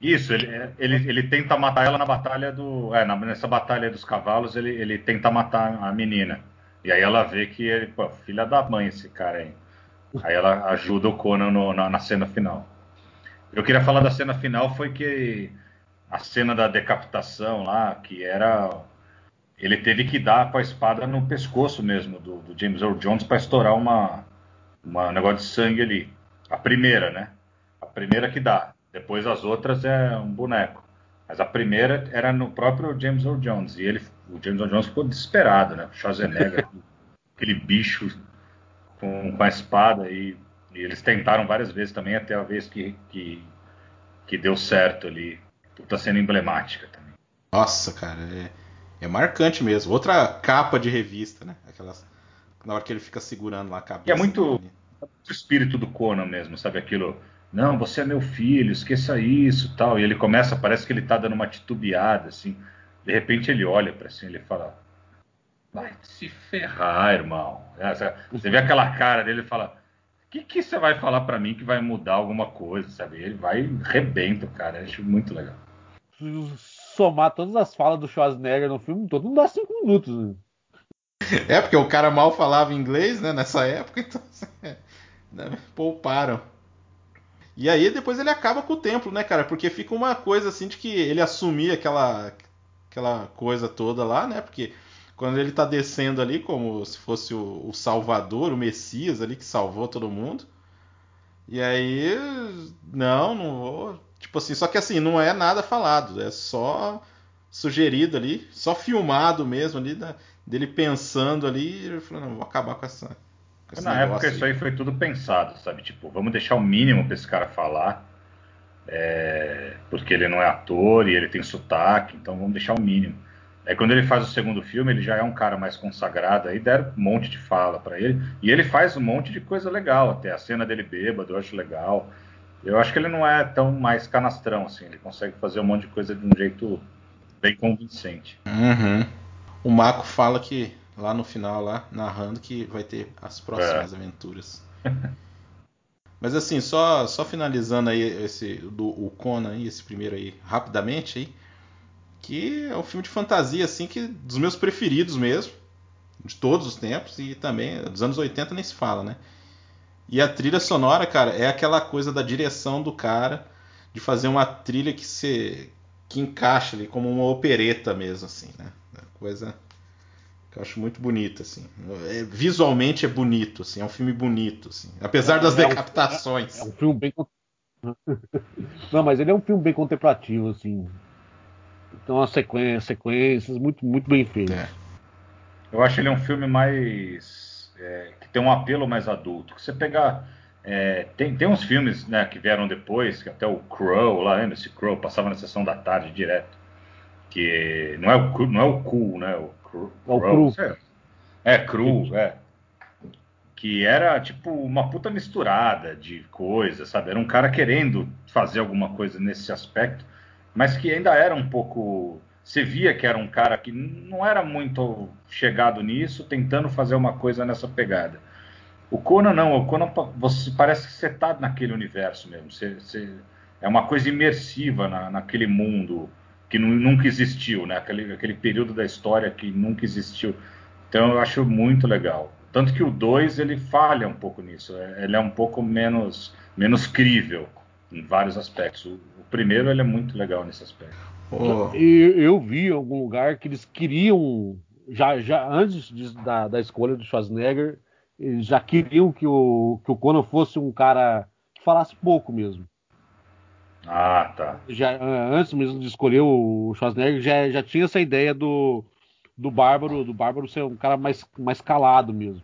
D: isso, ele, ele, ele tenta matar ela na batalha do. É, nessa batalha dos cavalos, ele, ele tenta matar a menina. E aí ela vê que ele, pô, filha da mãe esse cara aí. Aí ela ajuda o Conan no, na, na, cena final. Eu queria falar da cena final, foi que a cena da decapitação lá, que era. Ele teve que dar com a espada no pescoço mesmo do, do James Earl Jones para estourar uma, uma um negócio de sangue ali. A primeira, né? A primeira que dá. Depois as outras é um boneco. Mas a primeira era no próprio James Earl Jones. E ele, o James Earl Jones ficou desesperado, né? O Schwarzenegger, aquele bicho com, com a espada. E, e, eles tentaram várias vezes também, até a vez que, que, que deu certo ali. Puta cena emblemática também.
B: Nossa, cara, é, é marcante mesmo. Outra capa de revista, né? Aquelas, na hora que ele fica segurando lá a cabeça.
D: E é muito o espírito do Conan mesmo, sabe? Aquilo não, você é meu filho, esqueça isso, tal. E ele começa, parece que ele tá dando uma titubeada, assim. De repente ele olha para assim, ele fala: "Vai se ferrar, irmão". É, você vê aquela cara dele e fala: "O que que você vai falar para mim que vai mudar alguma coisa?", sabe? Ele vai rebenta, cara. Eu acho muito legal.
C: Somar todas as falas do Schwarzenegger no filme todo, não dá cinco minutos. Né?
B: É, porque o cara mal falava inglês, né, nessa época, então né, pouparam. E aí depois ele acaba com o templo, né, cara? Porque fica uma coisa assim de que ele assumia aquela, aquela coisa toda lá, né? Porque quando ele tá descendo ali, como se fosse o, o Salvador, o Messias ali que salvou todo mundo. E aí, não, não vou. Tipo assim, só que assim, não é nada falado, é só sugerido ali, só filmado mesmo ali, da, dele pensando ali, falou, não, vou acabar com essa.
D: Na época isso aí foi tudo pensado, sabe? Tipo, vamos deixar o mínimo pra esse cara falar. É, porque ele não é ator e ele tem sotaque, então vamos deixar o mínimo. Aí quando ele faz o segundo filme, ele já é um cara mais consagrado, aí deram um monte de fala para ele, e ele faz um monte de coisa legal, até a cena dele bêbado, eu acho legal. Eu acho que ele não é tão mais canastrão assim, ele consegue fazer um monte de coisa de um jeito bem convincente.
B: Uhum. O Mako fala que lá no final, lá narrando que vai ter as próximas é. aventuras. Mas assim, só só finalizando aí esse do o Conan aí, esse primeiro aí rapidamente aí que é um filme de fantasia, assim, que dos meus preferidos mesmo, de todos os tempos, e também dos anos 80 nem se fala, né? E a trilha sonora, cara, é aquela coisa da direção do cara, de fazer uma trilha que se que encaixa ali como uma opereta mesmo, assim, né? É coisa que eu acho muito bonita, assim. É, visualmente é bonito, assim, é um filme bonito, assim, apesar das é, decapitações.
C: É, é um filme bem não, mas ele é um filme bem contemplativo, assim. Então, uma sequência, sequências muito, muito bem feitas. É.
D: Eu acho ele um filme mais. É, que tem um apelo mais adulto. Que você pegar. É, tem, tem uns filmes né, que vieram depois, que até o Crow, lá, lembra? Esse Crow passava na sessão da tarde direto. Que não é o, não é o cool, né? O, Crow, é o Cru. É, é Cru, é. Que era tipo uma puta misturada de coisas, sabe? Era um cara querendo fazer alguma coisa nesse aspecto mas que ainda era um pouco. Você via que era um cara que não era muito chegado nisso, tentando fazer uma coisa nessa pegada. O Conan não, o Conan você parece que você está naquele universo mesmo. Você, você, é uma coisa imersiva na, naquele mundo que nunca existiu, né? Aquele, aquele período da história que nunca existiu. Então eu acho muito legal. Tanto que o 2 ele falha um pouco nisso. É, ele é um pouco menos, menos crível em vários aspectos. O, o primeiro ele é muito legal nesse aspecto.
C: Oh. Eu, eu vi em algum lugar que eles queriam, já, já antes de, da, da escolha do Schwarzenegger, eles já queriam que o, que o Conan fosse um cara que falasse pouco mesmo.
D: Ah, tá.
C: Já, antes mesmo de escolher o Schwarzenegger, já, já tinha essa ideia do, do Bárbaro, do Bárbaro ser um cara mais, mais calado mesmo.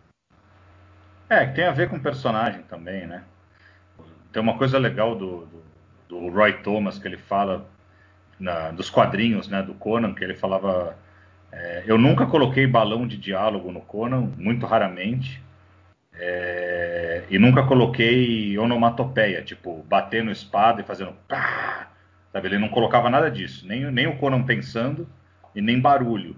D: É, que tem a ver com o personagem também, né? Tem uma coisa legal do, do, do Roy Thomas que ele fala na, dos quadrinhos né, do Conan, que ele falava. É, eu nunca coloquei balão de diálogo no Conan, muito raramente. É, e nunca coloquei onomatopeia, tipo, batendo espada e fazendo pá, sabe? Ele não colocava nada disso, nem, nem o Conan pensando e nem barulho.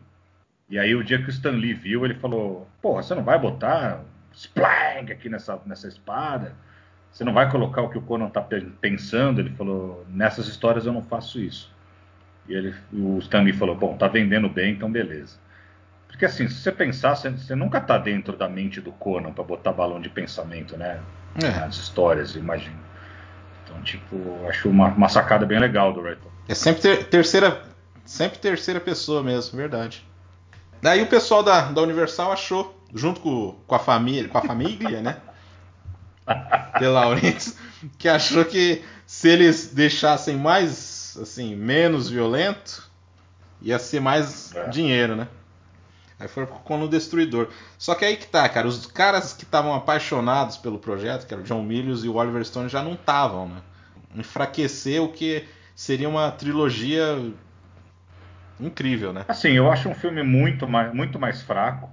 D: E aí o dia que o Stan Lee viu, ele falou: Porra, você não vai botar splang aqui nessa, nessa espada? Você não vai colocar o que o Conan está pensando? Ele falou: nessas histórias eu não faço isso. E ele, o Stanley falou: bom, tá vendendo bem, então beleza. Porque assim, se você pensar, você, você nunca tá dentro da mente do Conan para botar balão de pensamento, né? É. Nas histórias, imagino. Então, tipo, acho uma, uma sacada bem legal do Rayton.
B: É sempre ter, terceira, sempre terceira pessoa mesmo, verdade. Daí o pessoal da, da Universal achou, junto com, com a família, com a família, né? de Laurentiis, que achou que se eles deixassem mais, assim, menos violento, ia ser mais é. dinheiro, né? Aí foi com o Destruidor. Só que aí que tá, cara, os caras que estavam apaixonados pelo projeto, que era o John Milius e o Oliver Stone, já não estavam, né? Enfraquecer o que seria uma trilogia incrível, né?
D: Assim, eu acho um filme muito mais, muito mais fraco,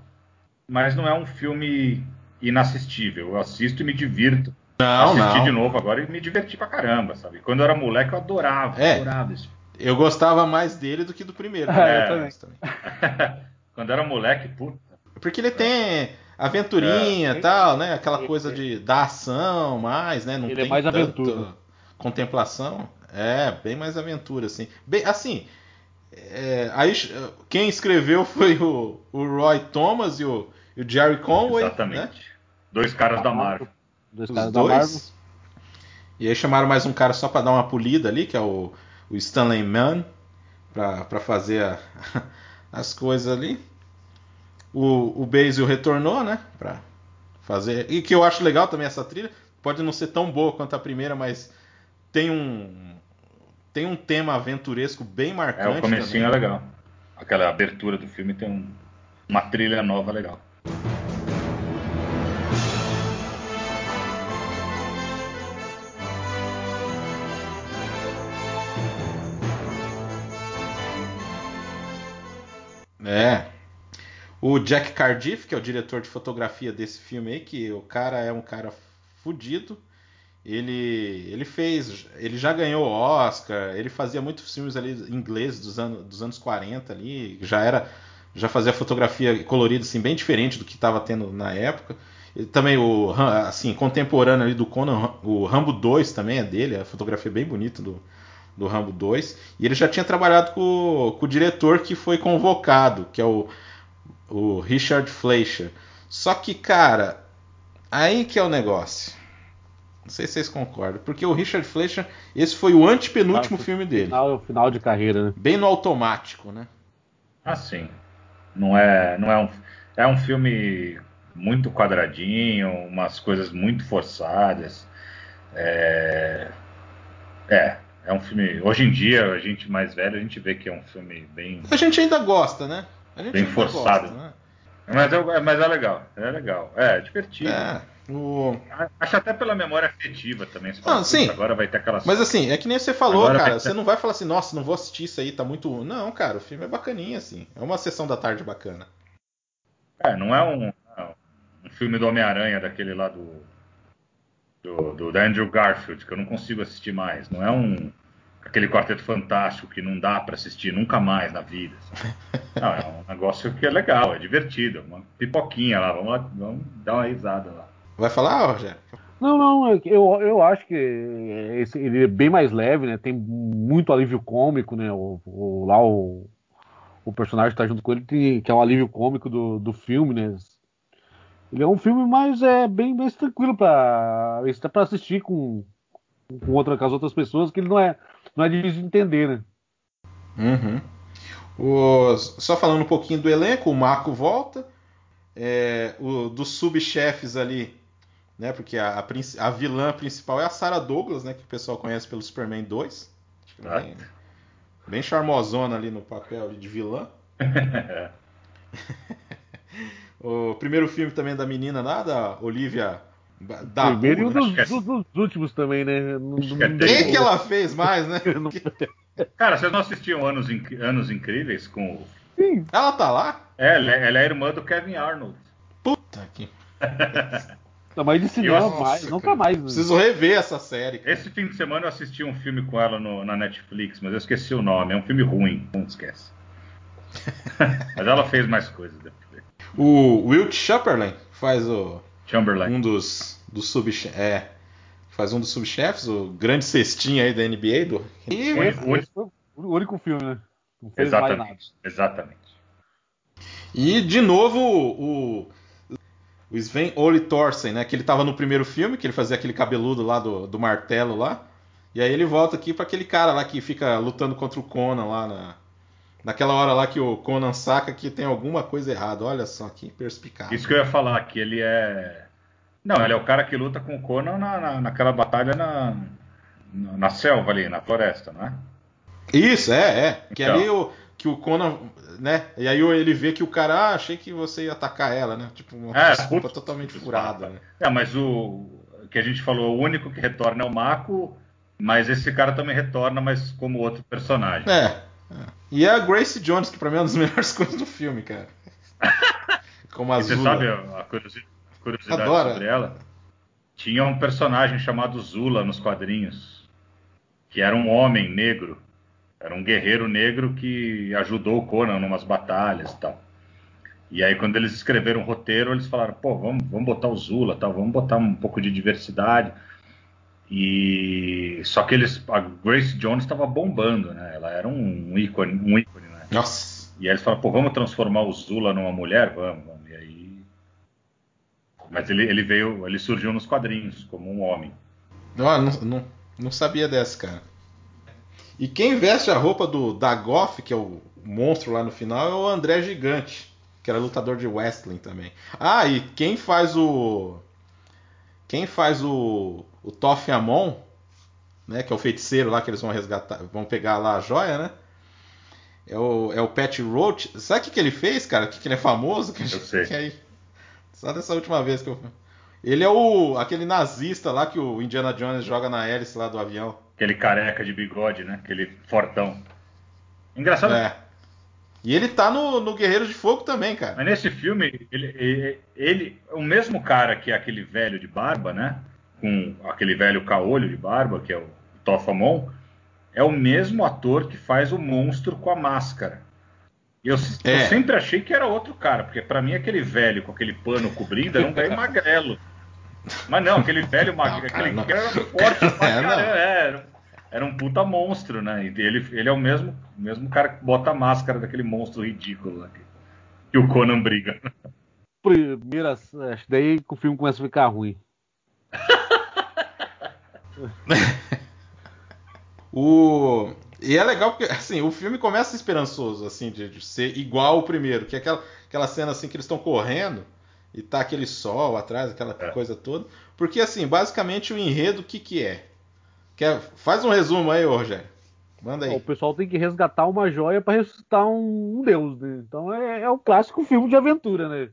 D: mas não é um filme inassistível. Eu assisto e me divirto.
B: Não,
D: Assisti
B: não.
D: de novo agora e me diverti pra caramba, sabe? Quando eu era moleque eu adorava,
B: é,
D: adorava isso.
B: Eu gostava mais dele do que do primeiro.
C: É, eu também.
D: Quando era moleque, puta.
B: Porque ele tem aventurinha e é. tal, né? Aquela coisa de da ação mais, né? Não
C: ele
B: é tem
C: é mais aventura.
B: contemplação. É, bem mais aventura, assim. Bem, assim, É, aí quem escreveu foi o, o Roy Thomas e o, e o Jerry Conway.
D: Exatamente. Né? Dois caras da Marvel.
B: Dois caras Os da dois. Marvel. E aí chamaram mais um cara só para dar uma polida ali, que é o, o Stanley Mann, para fazer a, as coisas ali. O, o Basil retornou, né? Pra fazer. E que eu acho legal também essa trilha. Pode não ser tão boa quanto a primeira, mas tem um. Tem um tema aventuresco bem marcante.
D: É, o comecinho também. é legal. Aquela abertura do filme tem um, uma trilha nova legal.
B: É. O Jack Cardiff, que é o diretor de fotografia desse filme aí, que o cara é um cara fudido. Ele, ele fez, ele já ganhou Oscar, ele fazia muitos filmes ali ingleses dos anos, dos anos 40 ali, já era, já fazia fotografia colorida assim bem diferente do que estava tendo na época. Ele, também o assim, contemporâneo ali do Conan, o Rambo 2 também é dele, a fotografia bem bonita do, do Rambo 2. E ele já tinha trabalhado com, com o diretor que foi convocado, que é o, o Richard Fleischer. Só que, cara, aí que é o negócio. Não sei se vocês concordam. Porque o Richard Fleischer, esse foi o antepenúltimo ah, filme dele.
C: Final, final de carreira, né?
B: Bem no automático, né?
D: Ah, sim. Não é, não é um, é um filme muito quadradinho, umas coisas muito forçadas. É, é, é um filme. Hoje em dia, a gente mais velho, a gente vê que é um filme bem.
B: A gente ainda gosta, né?
D: bem forçado. Gosta, né? Mas, é, mas é legal, é legal. É, divertido. É, o... Acho até pela memória afetiva também.
B: Você fala, ah, sim. Agora vai ter aquelas. Mas assim, é que nem você falou, agora cara. Ter... Você não vai falar assim, nossa, não vou assistir isso aí, tá muito. Não, cara, o filme é bacaninha, assim. É uma sessão da tarde bacana.
D: É, não é um, um filme do Homem-Aranha, daquele lá do, do, do, Andrew Garfield, que eu não consigo assistir mais. Não é um aquele quarteto fantástico que não dá para assistir nunca mais na vida. Não, é um negócio que é legal, é divertido, uma pipoquinha lá, vamos lá, vamos dar uma risada lá.
B: Vai falar, Rogério?
C: Não, não, é eu, eu acho que esse, ele é bem mais leve, né? Tem muito alívio cômico, né? O, o lá o, o personagem que tá junto com ele, tem, que é um alívio cômico do, do filme, né? Ele é um filme mais é bem mais tranquilo para para assistir com com, outra, com as outras pessoas, que ele não é não é difícil de entender, né?
B: Uhum. O, só falando um pouquinho do elenco, o Marco volta. É, o, dos subchefes ali, né? Porque a, a, a, vilã principal é a Sarah Douglas, né? Que o pessoal conhece pelo Superman 2. Bem, bem charmosona ali no papel de vilã. o primeiro filme também da menina lá, da Olivia
C: da Primeiro e um dos, dos, dos, últimos também, né?
B: Quem que ela fez mais, né?
D: Cara, vocês não assistiam Anos, Anos Incríveis com
B: Sim. Ela tá lá?
D: É, ela é, ela é irmã do Kevin Arnold.
B: Puta que.
C: Tá mais de cinema, Nossa, mais, nunca mais. Né?
B: Preciso rever essa série.
D: Cara. Esse fim de semana eu assisti um filme com ela no, na Netflix, mas eu esqueci o nome. É um filme ruim, não esquece. mas ela fez mais coisas depois.
B: O Wilt Chamberlain faz o
D: Chamberlain.
B: Um dos, dos subchefes. É, faz um dos subchefes, o grande cestinho aí da NBA. Do...
C: E... Esse, esse foi o único filme, né?
D: Não fez Exatamente. mais nada. Exatamente.
B: E, de novo, o, o Sven Ole Thorsen, né? Que ele tava no primeiro filme, que ele fazia aquele cabeludo lá do, do martelo lá. E aí ele volta aqui para aquele cara lá que fica lutando contra o Conan lá na, naquela hora lá que o Conan saca que tem alguma coisa errada. Olha só que perspicaz.
D: Isso que eu ia falar, que ele é. Não, ele é o cara que luta com o Conan na, na, naquela batalha na, na, na, selva ali, na floresta, não é?
B: Isso, é, é. Que então. ali o, que o Conan, né? E aí ele vê que o cara, ah, achei que você ia atacar ela, né? Tipo, uma é, desculpa putz, totalmente putz, furada. Né?
D: É, mas o que a gente falou, o único que retorna é o Mako, mas esse cara também retorna, mas como outro personagem.
B: É. E a Grace Jones, que pra mim é uma das melhores coisas do filme, cara.
D: Como a Você sabe a curiosidade Adora. sobre ela? Tinha um personagem chamado Zula nos quadrinhos, que era um homem negro. Era um guerreiro negro que ajudou o Conan em umas batalhas e tal. E aí, quando eles escreveram o roteiro, eles falaram: pô, vamos, vamos botar o Zula, tal, vamos botar um pouco de diversidade. E só que eles, a Grace Jones estava bombando, né? Ela era um ícone, um ícone, né?
B: Nossa.
D: E aí eles falaram, pô, vamos transformar o Zula numa mulher, vamos, vamos. E aí, mas ele, ele veio, ele surgiu nos quadrinhos como um homem.
B: Não, não, não, não sabia dessa, cara. E quem veste a roupa do Dagoff, que é o monstro lá no final, é o André Gigante, que era lutador de wrestling também. Ah, e quem faz o. Quem faz o. O Toff Amon, né? Que é o feiticeiro lá que eles vão resgatar. Vão pegar lá a joia, né? É o, é o Pat Roach. Sabe o que, que ele fez, cara? O que, que ele é famoso? Que
D: eu sei.
B: Que aí, só dessa última vez que eu. Ele é o aquele nazista lá que o Indiana Jones joga na hélice lá do avião.
D: Aquele careca de bigode, né? Aquele fortão. Engraçado.
B: É. E ele tá no, no Guerreiro de Fogo também, cara.
D: Mas nesse filme, ele, ele, ele, o mesmo cara que é aquele velho de barba, né? Com aquele velho caolho de barba, que é o Tofamon, é o mesmo ator que faz o monstro com a máscara. E eu, é. eu sempre achei que era outro cara, porque para mim aquele velho com aquele pano cobrindo era um velho magrelo. Mas não, aquele velho magrelo, aquele não. cara era forte pra é, caramba, era, era um puta monstro, né? E ele, ele é o mesmo, mesmo cara que bota a máscara daquele monstro ridículo que, que o Conan briga.
C: Primeira, acho daí que o filme começa a ficar ruim.
B: o e é legal porque assim o filme começa esperançoso assim de, de ser igual ao primeiro, que é aquela, aquela cena assim que eles estão correndo e tá aquele sol atrás, aquela é. coisa toda. Porque assim, basicamente o enredo o que que é? Quer, faz um resumo aí, Rogério. Manda aí.
C: O pessoal tem que resgatar uma joia para ressuscitar um, um deus, né? Então é, é o clássico filme de aventura, né?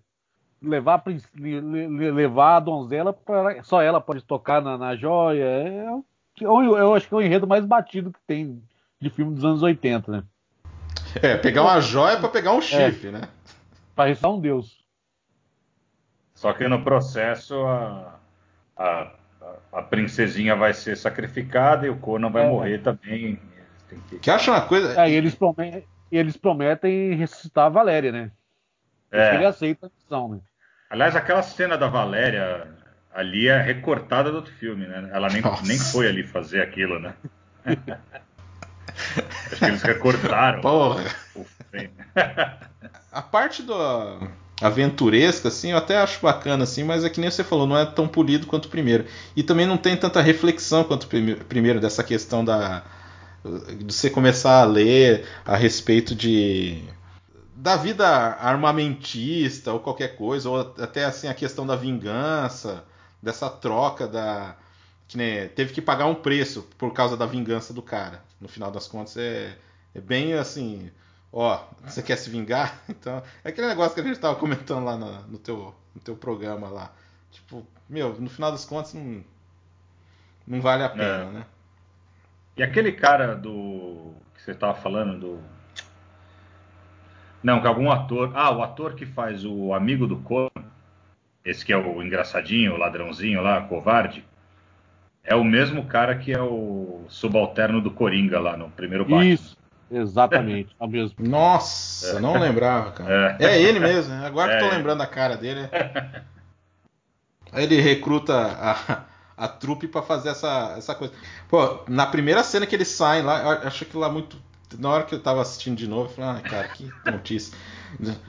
C: Levar, levar a donzela para só ela pode tocar na, na joia. É, é eu acho que é o enredo mais batido que tem de filme dos anos 80, né?
B: É, pegar uma joia para pegar um chifre, é, né?
C: Para ressuscitar um deus.
D: Só que no processo a, a a princesinha vai ser sacrificada e o Conan vai é. morrer também.
B: Que... que acha uma coisa.
C: É, e eles prometem, eles prometem ressuscitar a Valéria, né? É. Ele aceita a missão, né?
D: Aliás, aquela cena da Valéria ali é recortada do outro filme, né? Ela nem, nem foi ali fazer aquilo, né? Acho que eles recortaram.
B: Porra. a parte do aventuresca, assim, eu até acho bacana, assim, mas é que nem você falou, não é tão polido quanto o primeiro. E também não tem tanta reflexão quanto o primeiro dessa questão da de você começar a ler a respeito de da vida armamentista ou qualquer coisa, ou até assim a questão da vingança, dessa troca da que né, teve que pagar um preço por causa da vingança do cara. No final das contas é, é bem assim, ó, você quer se vingar? Então, é aquele negócio que a gente estava comentando lá no, no, teu, no teu programa lá. Tipo, meu, no final das contas não, não vale a pena, é. né?
D: E aquele cara do. que você estava falando, do. Não, que algum ator. Ah, o ator que faz o amigo do Conan, esse que é o engraçadinho, o ladrãozinho lá, covarde, é o mesmo cara que é o subalterno do Coringa lá no primeiro Batman. Isso.
C: Exatamente, é o mesmo.
B: Nossa, não lembrava, cara. É, é ele mesmo, né? agora é. que tô lembrando a cara dele. Aí ele recruta a, a trupe para fazer essa, essa coisa. Pô, na primeira cena que eles saem lá, eu acho aquilo lá muito. Na hora que eu tava assistindo de novo, eu falei, ah, cara, que notícia.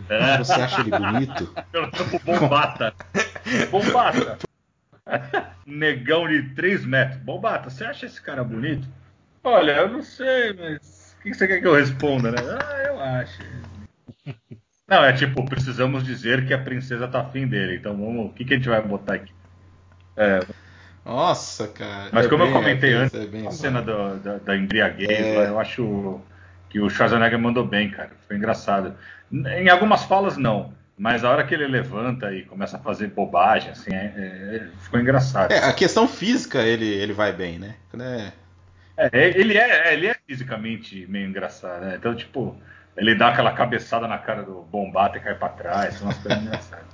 B: É. Você acha ele bonito?
D: Eu tô bombata. Bombata. Negão de 3 metros. Bombata, você acha esse cara bonito? Olha, eu não sei, mas que você quer que eu responda, né? Ah, eu acho. Não, é tipo, precisamos dizer que a princesa tá afim dele. Então vamos. O que, que a gente vai botar aqui?
B: É. Nossa, cara.
D: Mas é como eu comentei antes, é a cena do, da, da embriaguez, é. eu acho que o Schwarzenegger mandou bem, cara. Foi engraçado. Em algumas falas, não. Mas a hora que ele levanta e começa a fazer bobagem, assim, é, é, ficou engraçado.
B: É, a questão física ele, ele vai bem, né? É,
D: é, ele é, ele é fisicamente meio engraçado, né? Então, tipo, ele dá aquela cabeçada na cara do Bombata e cai pra trás, são umas coisas engraçadas.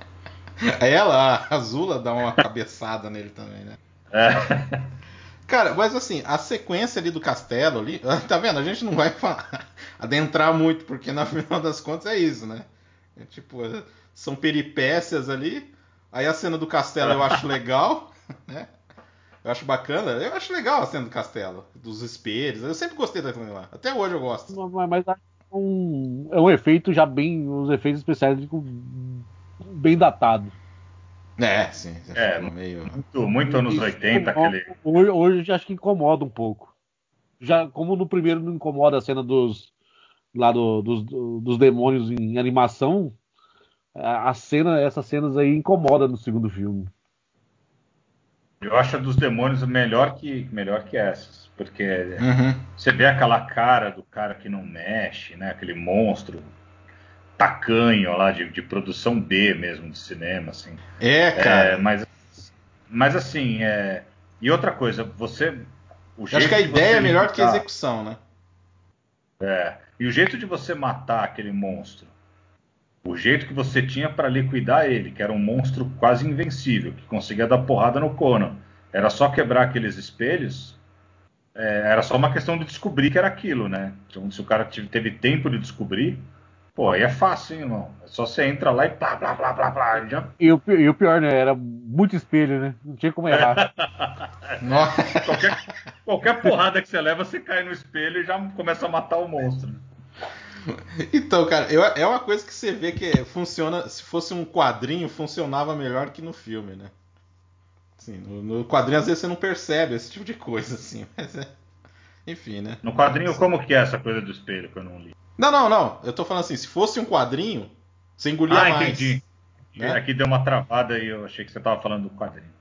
B: Ela, a Azula, dá uma cabeçada nele também, né? É. Cara, mas assim, a sequência ali do castelo ali, tá vendo? A gente não vai falar, adentrar muito, porque na final das contas é isso, né? É, tipo, são peripécias ali. Aí a cena do castelo eu acho legal, né? Eu acho bacana. Eu acho legal a cena do castelo, dos espelhos. Eu sempre gostei daquilo lá. Até hoje eu gosto.
C: Mas, mas é um, é um efeito já bem. Os efeitos especiais bem datado.
B: É, sim.
D: É, meio... muito, muito anos 80 aquele.
C: Hoje, hoje acho que incomoda um pouco. Já, como no primeiro não incomoda a cena dos. lá do, dos, dos demônios em animação, a cena, essas cenas aí incomoda no segundo filme.
D: Eu acho a dos demônios melhor que melhor que essas, porque uhum. você vê aquela cara do cara que não mexe, né? Aquele monstro tacanho lá de, de produção B mesmo de cinema, assim.
B: É, cara.
D: É, mas, mas assim, é... e outra coisa, você
B: o acho que a ideia é melhor matar, que a execução, né?
D: É. E o jeito de você matar aquele monstro o jeito que você tinha para liquidar ele, que era um monstro quase invencível, que conseguia dar porrada no Conan, era só quebrar aqueles espelhos, é, era só uma questão de descobrir que era aquilo, né? Então, se o cara teve tempo de descobrir, pô, aí é fácil, hein, irmão. É só você entra lá e blá, blá, blá, blá, blá. Já...
C: E, o, e o pior, né? Era muito espelho, né? Não tinha como errar.
D: qualquer, qualquer porrada que você leva, você cai no espelho e já começa a matar o monstro.
B: Então, cara, eu, é uma coisa que você vê que funciona. Se fosse um quadrinho, funcionava melhor que no filme, né? Assim, no, no, quadrinho, às vezes, você não percebe esse tipo de coisa, assim. Mas é. Enfim, né?
D: No quadrinho, como que é essa coisa do espelho que eu não li?
B: Não, não, não. Eu tô falando assim, se fosse um quadrinho, você engolia ah, mais.
D: Entendi. Né? Aqui deu uma travada e eu achei que você tava falando do quadrinho.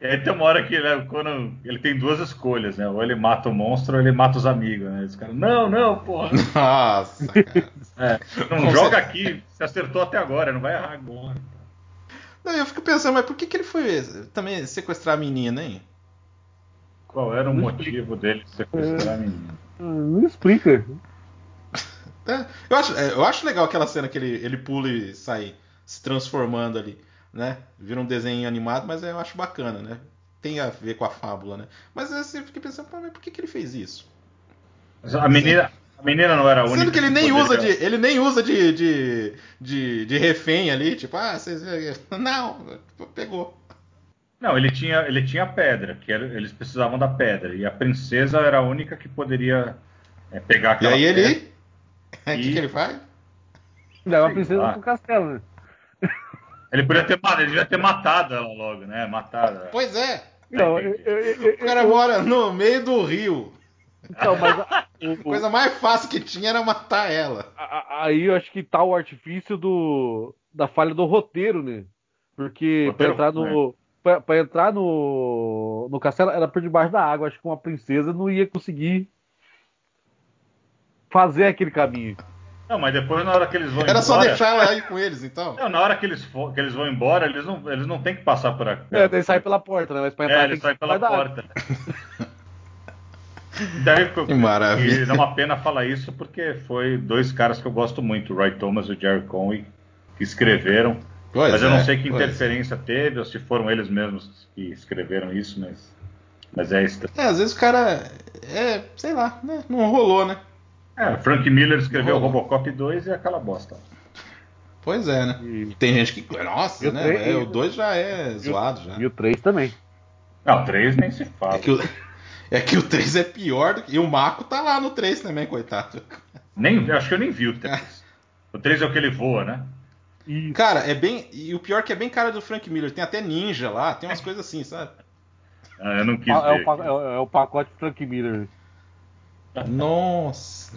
D: E aí tem uma hora que né, quando ele tem duas escolhas, né? Ou ele mata o monstro ou ele mata os amigos, né? Os caras, não, não, porra.
B: Nossa,
D: é, não joga aqui, você acertou até agora, não vai errar agora.
B: Não, eu fico pensando, mas por que, que ele foi também sequestrar a menina, hein?
D: Qual era o não motivo explica. dele sequestrar a menina?
C: Não explica.
B: É, eu, acho, é, eu acho legal aquela cena que ele, ele pula e sai se transformando ali né? Vira um desenho animado, mas eu acho bacana, né? Tem a ver com a fábula, né? Mas eu fiquei pensando, mas por que, que ele fez isso?
D: A menina, a menina não era a única.
B: Sendo que ele nem usa de, ele nem usa de, de, de, de refém ali, tipo, ah, vocês não, pegou.
D: Não, ele tinha, ele tinha pedra, que era, eles precisavam da pedra e a princesa era a única que poderia é, pegar aquela.
B: E aí ele, o que, que ele faz?
C: Leva a princesa pro castelo. Né?
D: Ele podia ter, ele devia ter matado ela logo, né? Matado.
B: Pois é. Não, eu, eu, o cara mora no meio do rio. Então, mas a, o, coisa mais fácil que tinha era matar ela.
C: Aí eu acho que tá o artifício do da falha do roteiro, né? Porque para entrar no é. para entrar no no castelo era por debaixo da água. Acho que uma princesa não ia conseguir fazer aquele caminho.
D: Não, mas depois na hora que eles vão
B: Era embora... só deixar ela aí com eles, então.
D: Não, na hora que eles, for, que eles vão embora, eles não, eles não têm que passar por aqui.
C: É, eles saem pela porta, né? Mas
D: pra entrar, é, eles saem pela porta. Daí, que maravilha. E dá uma pena falar isso porque foi dois caras que eu gosto muito, o Roy Thomas e o Jerry Conway, que escreveram. Pois mas é, eu não sei que interferência é. teve, ou se foram eles mesmos que escreveram isso, mas, mas é isso.
B: É, às vezes o cara. É, sei lá, né? Não rolou, né?
D: É, Frank Miller escreveu Rolou. Robocop 2 e aquela bosta.
B: Pois é, né? E... Tem gente que. Nossa, o né? 3... É, o 2 já é zoado já.
C: E o 3 também.
D: Não, o 3 nem se fala.
B: É que o, é que o 3 é pior do que. E o Marco tá lá no 3 também, coitado.
D: Nem, acho que eu nem vi o 3. o 3 é o que ele voa, né?
B: Cara, é bem. E o pior é que é bem cara do Frank Miller. Tem até ninja lá, tem umas coisas assim, sabe?
D: Ah, eu não quis
C: é,
D: ver.
C: O, é, o, pacote Frank Miller.
B: Nossa.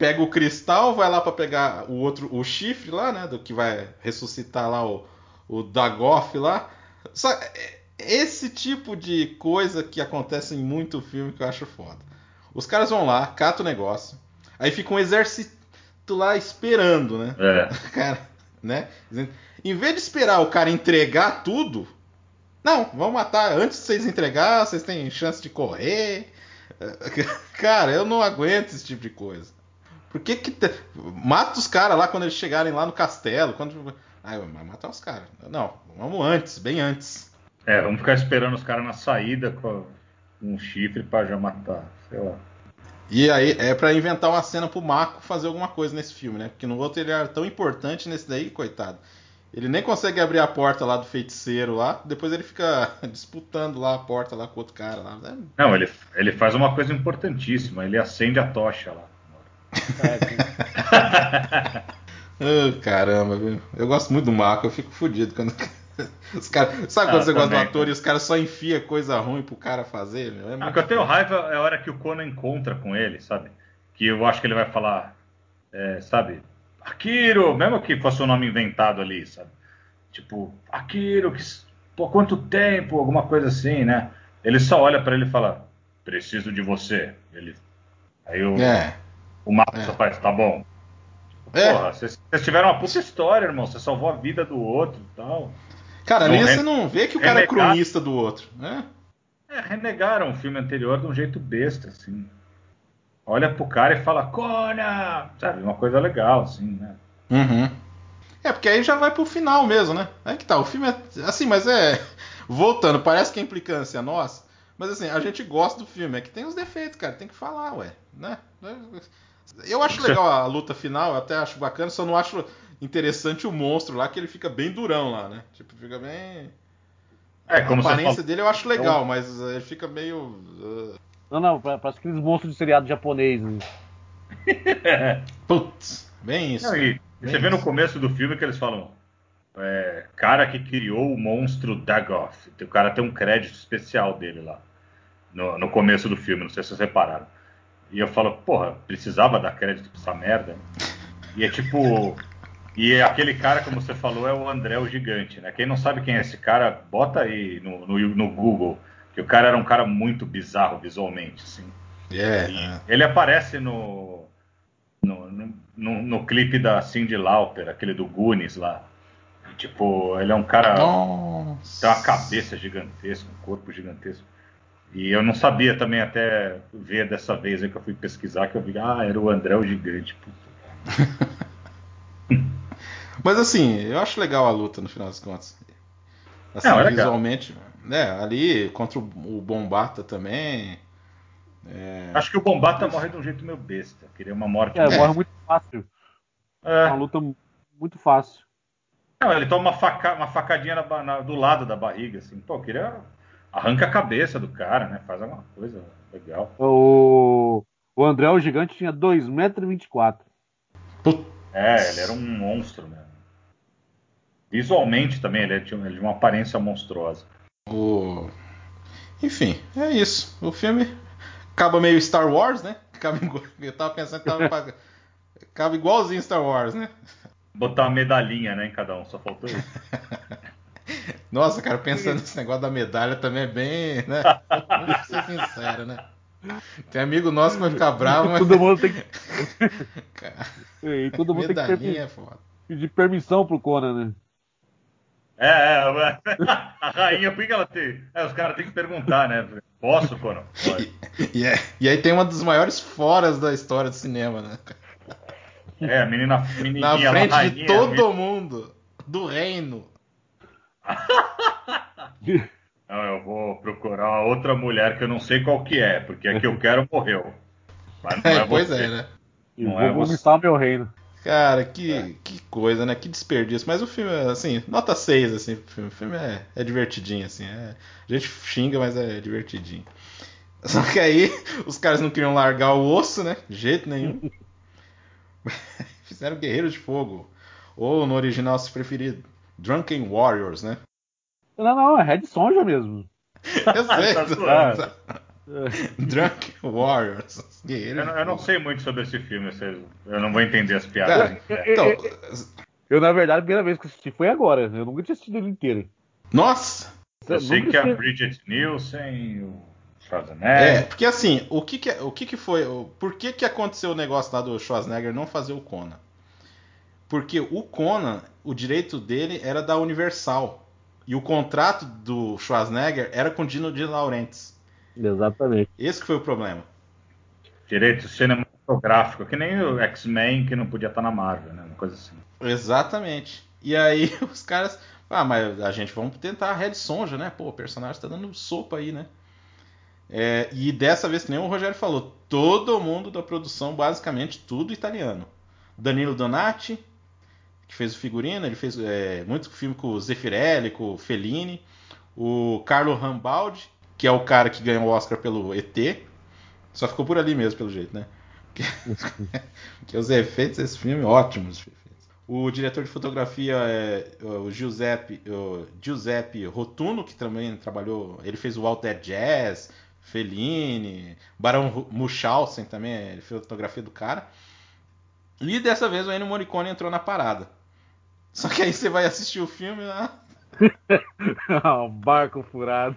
B: Pega o cristal, vai lá para pegar o outro, o chifre lá, né? Do que vai ressuscitar lá o, o Dagoth lá. Só, é, esse tipo de coisa que acontece em muito filme que eu acho foda. Os caras vão lá, catam o negócio, aí fica um exército lá esperando, né?
D: É.
B: Cara, né? Em vez de esperar o cara entregar tudo, não, vamos matar. Antes de vocês entregar, vocês têm chance de correr. Cara, eu não aguento esse tipo de coisa. Por que que. Te... Mata os caras lá quando eles chegarem lá no castelo. Quando... Ah, vai matar os caras. Não, vamos antes, bem antes.
D: É, vamos ficar esperando os caras na saída com um chifre para já matar, sei lá.
B: E aí é para inventar uma cena pro Marco fazer alguma coisa nesse filme, né? Porque no outro ele era tão importante nesse daí, coitado. Ele nem consegue abrir a porta lá do feiticeiro lá, depois ele fica disputando lá a porta lá com outro cara lá.
D: É... Não, ele, ele faz uma coisa importantíssima, ele acende a tocha lá.
B: Oh, caramba, viu? Eu gosto muito do Marco, eu fico fodido quando. Os cara... Sabe quando ah, você gosta do ator e os caras só enfia coisa ruim pro cara fazer? Meu?
D: É. Ah, que eu tenho raiva é a hora que o Conan encontra com ele, sabe? Que eu acho que ele vai falar, é, sabe? Akiro, mesmo que fosse um nome inventado ali, sabe? Tipo, Akiro, que, por quanto tempo, alguma coisa assim, né? Ele só olha para ele e fala, preciso de você. Ele, aí o, é. O Marcos é. faz, tá bom. É. Porra, vocês, tiveram uma puta história, irmão. Você salvou a vida do outro e tal.
B: Cara, ali você não vê que o cara é cronista do outro, né?
D: É, renegaram o filme anterior de um jeito besta, assim olha pro cara e fala, Conan! Sabe, uma coisa legal, assim, né?
B: Uhum. É, porque aí já vai pro final mesmo, né? Aí que tá, o filme é. Assim, mas é. Voltando, parece que a implicância é nossa. Mas assim, a gente gosta do filme, é que tem os defeitos, cara, tem que falar, ué, né? Eu acho legal a luta final, eu até acho bacana, só não acho interessante o monstro lá, que ele fica bem durão lá, né? Tipo, fica bem. É, como a aparência dele eu acho legal, mas ele fica meio. Uh...
C: Não, não, parece aqueles monstros de seriado japonês. Né?
B: Putz, bem isso. Não,
D: e,
B: bem
D: você isso. vê no começo do filme que eles falam. É, cara que criou o monstro Dagoth. O cara tem um crédito especial dele lá. No, no começo do filme, não sei se vocês repararam. E eu falo, porra, precisava dar crédito pra essa merda. E é tipo. E aquele cara, como você falou, é o André o Gigante, né? Quem não sabe quem é esse cara, bota aí no, no, no Google que o cara era um cara muito bizarro visualmente, assim.
B: Yeah. É.
D: Ele aparece no no, no, no, clipe da Cindy Lauper, aquele do Goonies lá. Tipo, ele é um cara.
B: Nossa.
D: Tem uma cabeça gigantesca, um corpo gigantesco. E eu não sabia também até ver dessa vez aí que eu fui pesquisar que eu vi, ah, era o André o Gigante.
B: Mas assim, eu acho legal a luta no final das contas. Assim, não, é visualmente. Legal. É, ali contra o Bombata também.
D: É... Acho que o Bombata morre de um jeito meio besta. Queria uma morte.
C: É, morre muito fácil. É. Uma luta muito fácil.
D: Não, ele toma uma, faca, uma facadinha na, na, do lado da barriga, assim. Pô, queria. Arranca a cabeça do cara, né? Faz alguma coisa legal.
C: O, o André, o gigante, tinha 2,24m.
D: É, ele era um monstro, né? Visualmente também, ele é de, ele de uma aparência monstruosa.
B: O... Enfim, é isso. O filme acaba meio Star Wars, né? Acaba igual... Eu tava pensando que tava... acaba igualzinho Star Wars, né?
D: Botar uma medalhinha, né, em cada um, só faltou isso.
B: Nossa, cara, pensando nesse negócio da medalha também é bem, né? Vamos ser sincero, né? Tem amigo nosso que vai ficar bravo, mas.
C: Todo mundo tem que. e todo mundo medalhinha tem que é foda. pedir permissão pro Conan, né?
D: É, é, a rainha, por que ela tem. É, os caras têm que perguntar, né? Posso, Conan?
B: Pode. E, é, e, aí tem uma dos maiores foras da história do cinema, né?
D: É, a menina.
B: Na frente de todo mundo. Do reino.
D: Não, eu vou procurar outra mulher que eu não sei qual que é, porque a que eu quero morreu.
B: Mas não é, é pois você. é, né?
C: Não eu é vou vomitar meu reino.
B: Cara, que, é. que coisa, né? Que desperdício. Mas o filme, assim, nota 6, assim, o filme, o filme é, é divertidinho, assim. É, a gente xinga, mas é divertidinho. Só que aí os caras não queriam largar o osso, né? De jeito nenhum. Fizeram Guerreiros de Fogo. Ou no original, se preferido, Drunken Warriors, né?
C: Não, não, é Red Sonja mesmo.
B: Eu sei. tá Drunk Warriors.
D: Eu não, eu não, sei muito sobre esse filme, eu não vou entender as piadas. então,
C: eu, na verdade, a primeira vez que assisti foi agora. Eu nunca tinha assistido ele inteiro.
B: Nossa!
D: Eu, eu sei que é a Bridget Nielsen, o Schwarzenegger.
B: É, porque assim, o que que, o que, que foi. Por que, que aconteceu o negócio lá do Schwarzenegger não fazer o Conan? Porque o Conan, o direito dele era da Universal. E o contrato do Schwarzenegger era com Dino de Laurentiis.
C: Exatamente.
B: Esse que foi o problema.
D: Direito cinematográfico, que nem o X-Men que não podia estar na Marvel, né? Uma coisa assim.
B: Exatamente. E aí os caras. Ah, mas a gente vamos tentar a Red Sonja, né? Pô, o personagem tá dando sopa aí, né? É, e dessa vez, que nem o Rogério falou, todo mundo da produção, basicamente tudo italiano. Danilo Donati, que fez o figurino, ele fez é, muito filme com o Zeffirelli, com o Fellini, o Carlo Rambaldi, que é o cara que ganhou o Oscar pelo ET, só ficou por ali mesmo, pelo jeito, né? que os efeitos desse filme ótimos. O diretor de fotografia é o Giuseppe, o Giuseppe Rotuno, que também trabalhou. Ele fez o Walter Jazz, Fellini, Barão Munchausen também, ele fez a fotografia do cara. E dessa vez o Ennio Morricone entrou na parada. Só que aí você vai assistir o filme lá.
C: Ah, barco furado.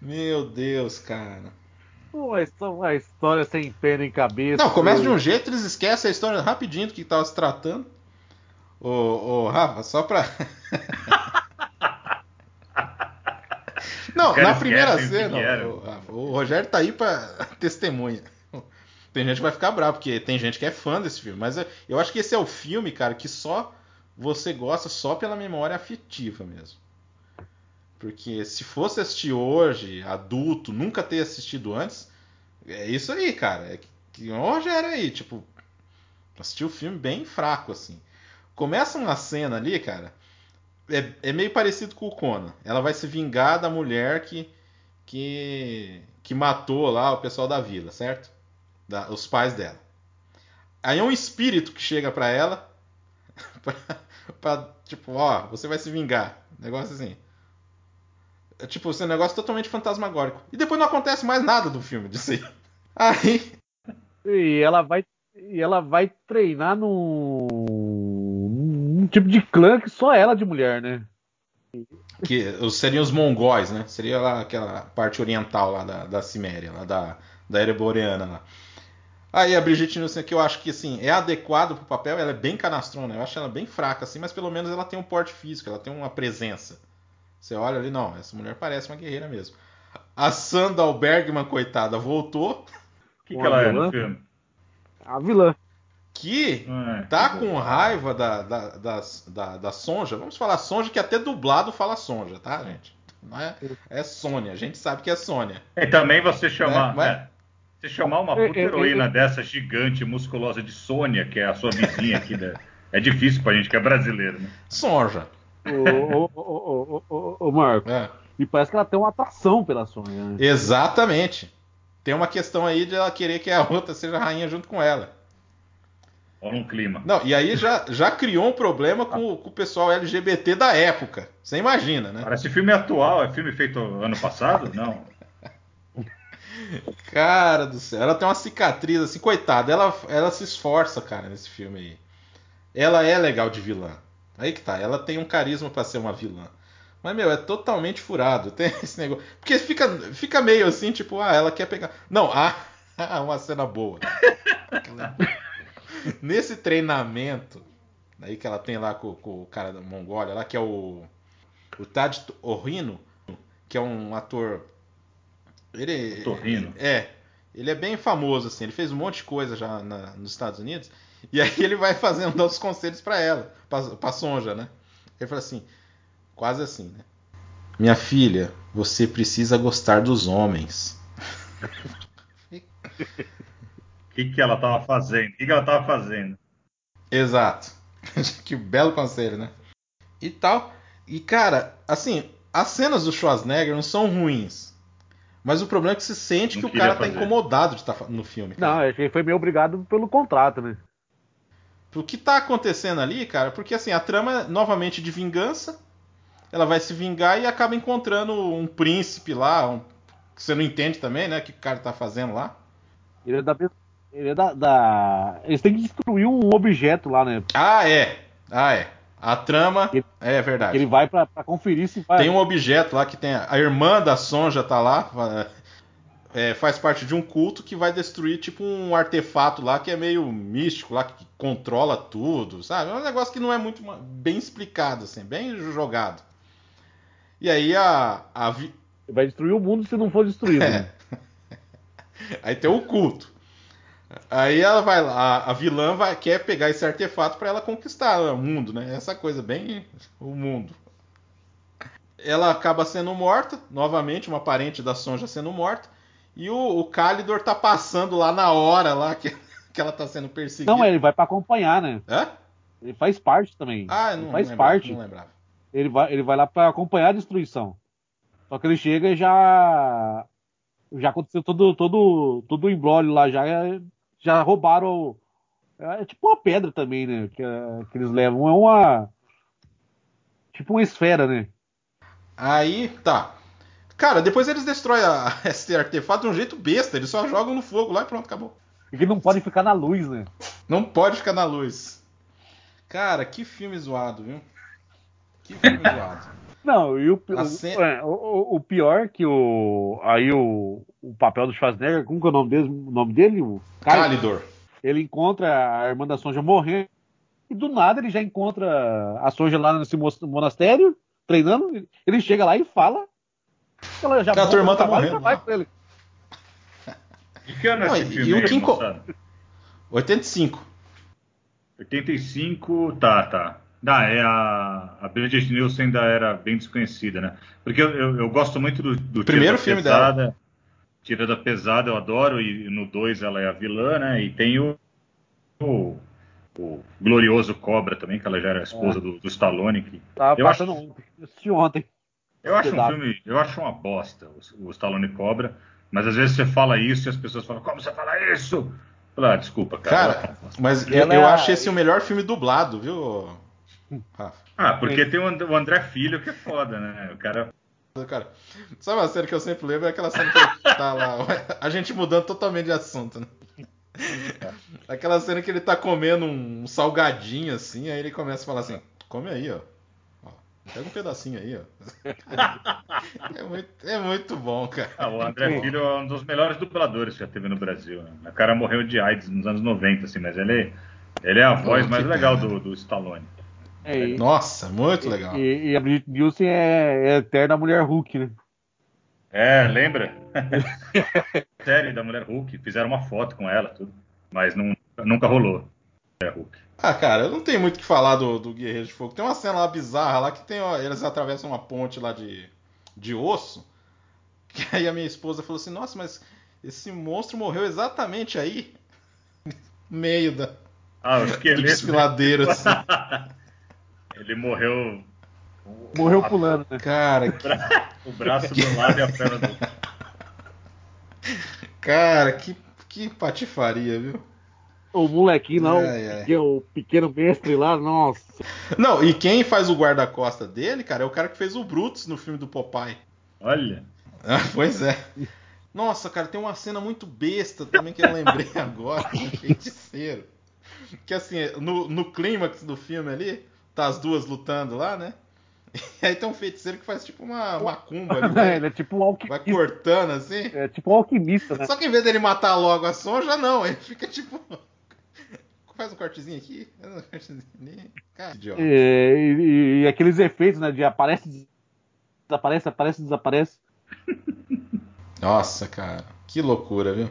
B: Meu Deus, cara.
C: Uma história sem pena em cabeça.
B: Não, começa de um jeito, eles esquecem a história rapidinho do que estava se tratando. Ô, ô, Rafa, só pra. Não, na primeira cena, o, o, Rogério tá aí pra testemunha. Tem gente que vai ficar bravo, porque tem gente que é fã desse filme. Mas eu acho que esse é o filme, cara, que só você gosta só pela memória afetiva mesmo. Porque se fosse assistir hoje, adulto, nunca ter assistido antes, é isso aí, cara. É que o Rogério aí, tipo, assistiu o filme bem fraco, assim. Começa uma cena ali, cara. É, é, meio parecido com o Conan. Ela vai se vingar da mulher que, que, que matou lá o pessoal da vila, certo? Da, os pais dela. Aí é um espírito que chega para ela pra, tipo, ó, você vai se vingar. Negócio assim. É, tipo, esse negócio totalmente fantasmagórico. E depois não acontece mais nada do filme disso aí. Aí.
C: E ela vai. E ela vai treinar num, num tipo de clã que só ela de mulher, né?
B: Que seriam os mongóis, né? Seria lá aquela parte oriental lá da, da Ciméria, lá da, da Ereboriana lá. Aí a Brigitte Nielsen que eu acho que assim, é adequado pro papel, ela é bem canastrona, eu acho ela bem fraca assim, mas pelo menos ela tem um porte físico, ela tem uma presença. Você olha ali, não, essa mulher parece uma guerreira mesmo. A Sandal Bergman, coitada, voltou.
D: O que, que ela vilã? é no filme?
C: A vilã.
B: Que é, tá com raiva da, da, da, da, da Sonja. Vamos falar Sonja, que até dublado fala Sonja, tá, gente? Não é, é Sônia, a gente sabe que é Sônia.
D: E também você chamar. Né? É, você chamar uma puta heroína dessa gigante, musculosa de Sônia, que é a sua vizinha aqui, né? é difícil pra gente que é brasileiro, né?
B: Sonja.
C: Ô, ô, ô, ô, Marco, é. me parece que ela tem uma atração pela Sônia. Né?
B: Exatamente. Tem uma questão aí de ela querer que a outra seja rainha junto com ela.
D: Olha um clima.
B: Não, e aí já, já criou um problema com, com, o pessoal LGBT da época. Você imagina, né?
D: Parece filme atual, é filme feito ano passado? Não.
B: Cara do céu, ela tem uma cicatriz assim, coitada. Ela, ela se esforça, cara, nesse filme aí. Ela é legal de vilã. Aí que tá, ela tem um carisma para ser uma vilã. Mas, meu, é totalmente furado. Tem esse negócio. Porque fica, fica meio assim, tipo, ah, ela quer pegar. Não, ah, uma cena boa. Nesse treinamento aí que ela tem lá com, com, o cara da Mongólia, lá que é o. O Tad Orino, que é um ator. Ele.
D: Torrino.
B: É. Ele é bem famoso, assim. Ele fez um monte de coisa já na, nos Estados Unidos. E aí ele vai fazendo dando os conselhos para ela, pra, Sonja, né? Ele fala assim, quase assim, né? Minha filha, você precisa gostar dos homens.
D: O que, que ela tava fazendo? O que, que ela tava fazendo?
B: Exato. que belo conselho, né? E tal. E cara, assim, as cenas do Schwarzenegger não são ruins. Mas o problema é que se sente não que o cara tá fazer. tá incomodado de estar tá no filme.
C: Cara. Não, ele foi meio obrigado pelo contrato, né?
B: O que tá acontecendo ali, cara, porque assim, a trama é novamente de vingança. Ela vai se vingar e acaba encontrando um príncipe lá, um, que você não entende também, né? O que o cara tá fazendo lá.
C: Ele é da. Ele é da, da... Eles têm que destruir um objeto lá, né?
B: Ah, é. Ah, é. A trama. Ele, é verdade.
C: Ele vai para conferir se vai.
B: Tem um objeto lá que tem. A irmã da Sonja tá lá é, faz parte de um culto que vai destruir tipo um artefato lá que é meio místico, lá que controla tudo, sabe? É um negócio que não é muito bem explicado, assim, bem jogado. E aí a. a vi...
C: Vai destruir o mundo se não for destruído. É. Né?
B: aí tem o culto. Aí ela vai lá, a vilã vai, quer pegar esse artefato para ela conquistar o mundo, né? Essa coisa bem o mundo. Ela acaba sendo morta, novamente uma parente da Sonja sendo morta. E o, o Calidor tá passando lá na hora lá que, que ela tá sendo perseguida.
C: Não, ele vai para acompanhar, né?
B: Hã?
C: Ele faz parte também.
B: Ah, não
C: ele faz
B: lembrava,
C: parte.
B: não lembrava.
C: Ele vai, ele vai lá para acompanhar a destruição. Só que ele chega e já já aconteceu todo todo todo o embrólio lá já já roubaram é tipo uma pedra também, né, que, que eles levam é uma tipo uma esfera, né?
B: Aí, tá. Cara, depois eles destroem a, esse artefato de um jeito besta, eles só jogam no fogo lá e pronto, acabou.
C: Porque não pode ficar na luz, né?
B: Não pode ficar na luz. Cara, que filme zoado, viu? Que filme zoado.
C: Não, e o, o,
B: cena-
C: é, o, o pior que o. Aí o, o papel do Schwarzenegger, como que é o nome dele? O nome dele? O
B: Calidor.
C: Ele encontra a irmã da Sonja morrendo. E do nada ele já encontra a Sonja lá nesse monastério, treinando. Ele chega lá e fala. que Ela já
B: a tua irmã tá
C: trabalha e
B: morrendo,
C: vai com ele.
D: De que ano é esse
B: e-
D: filme
B: e o
D: moçada?
B: 85.
D: 85, tá, tá. Ah, é a, a Bridget Nielsen ainda era bem desconhecida, né? Porque eu, eu, eu gosto muito do, do
B: Primeiro
D: Tira da
B: filme
D: Pesada. Tira da Pesada eu adoro, e no 2 ela é a vilã, né? E tem o, o, o glorioso Cobra também, que ela já era a esposa do, do Stallone. Que,
C: Tava
D: Eu
C: passando ontem. Assisti ontem.
D: eu acho um filme, eu acho uma bosta o, o Stallone Cobra, mas às vezes você fala isso e as pessoas falam, como você fala isso? Fala, ah, desculpa, cara.
B: Cara, mas eu, eu
C: é
B: acho esse o melhor filme dublado, viu, Rafa?
D: Ah, porque tem o And- o André Filho que é foda, né? O cara
B: Cara, sabe uma cena que eu sempre lembro? É aquela cena que ele tá lá. A gente mudando totalmente de assunto, né? Aquela cena que ele tá comendo um salgadinho assim, aí ele começa a falar assim: come aí, ó. Ó, Pega um pedacinho aí, ó. É muito, é muito bom, cara.
D: Ah, o André Filho é um dos melhores dubladores que já teve no Brasil. Né? O cara morreu de AIDS nos anos 90, assim, mas ele, ele é a voz mais legal do, do Stallone.
C: É, e,
B: Nossa, muito legal.
C: e, e a Bridget Nielsen é, é eterna mulher Hulk, né?
D: É, lembra? Série da Mulher Hulk, fizeram uma foto com ela, tudo, mas não, nunca rolou. É Hulk.
B: Ah, cara, eu não tenho muito o que falar do, do Guerreiro de Fogo. Tem uma cena lá bizarra lá que tem, ó, eles atravessam uma ponte lá de, de osso. Que aí a minha esposa falou assim: Nossa, mas esse monstro morreu exatamente aí, no meio da,
D: Ah, o
B: do
D: esqueleto.
B: desfiladeiro. Assim.
D: Ele morreu.
C: Morreu pulando, né?
B: Cara, que,
D: O braço do lado e a perna do outro.
B: cara, que, que patifaria, viu?
C: O molequinho lá, o
B: Ai,
C: que é o pequeno mestre lá, nossa.
B: Não, e quem faz o guarda-costa dele, cara, é o cara que fez o Brutus no filme do Popeye.
D: Olha.
B: Ah, pois é. Nossa, cara, tem uma cena muito besta também que eu lembrei agora, feiticeiro. Que assim, no, no clímax do filme ali, tá as duas lutando lá, né? E aí tem um feiticeiro que faz tipo uma macumba ali, vai,
C: Ele é tipo um
B: vai
C: alquimista.
B: cortando assim.
C: É tipo um alquimista, né?
B: Só que em vez dele matar logo a Sonja, não, ele fica tipo. Faz um cortezinho aqui, faz um cortezinho ali. Cara, idiota.
C: É, e, e- e aqueles efeitos, né? De aparece, desaparece, aparece, desaparece.
B: Nossa, cara, que loucura, viu?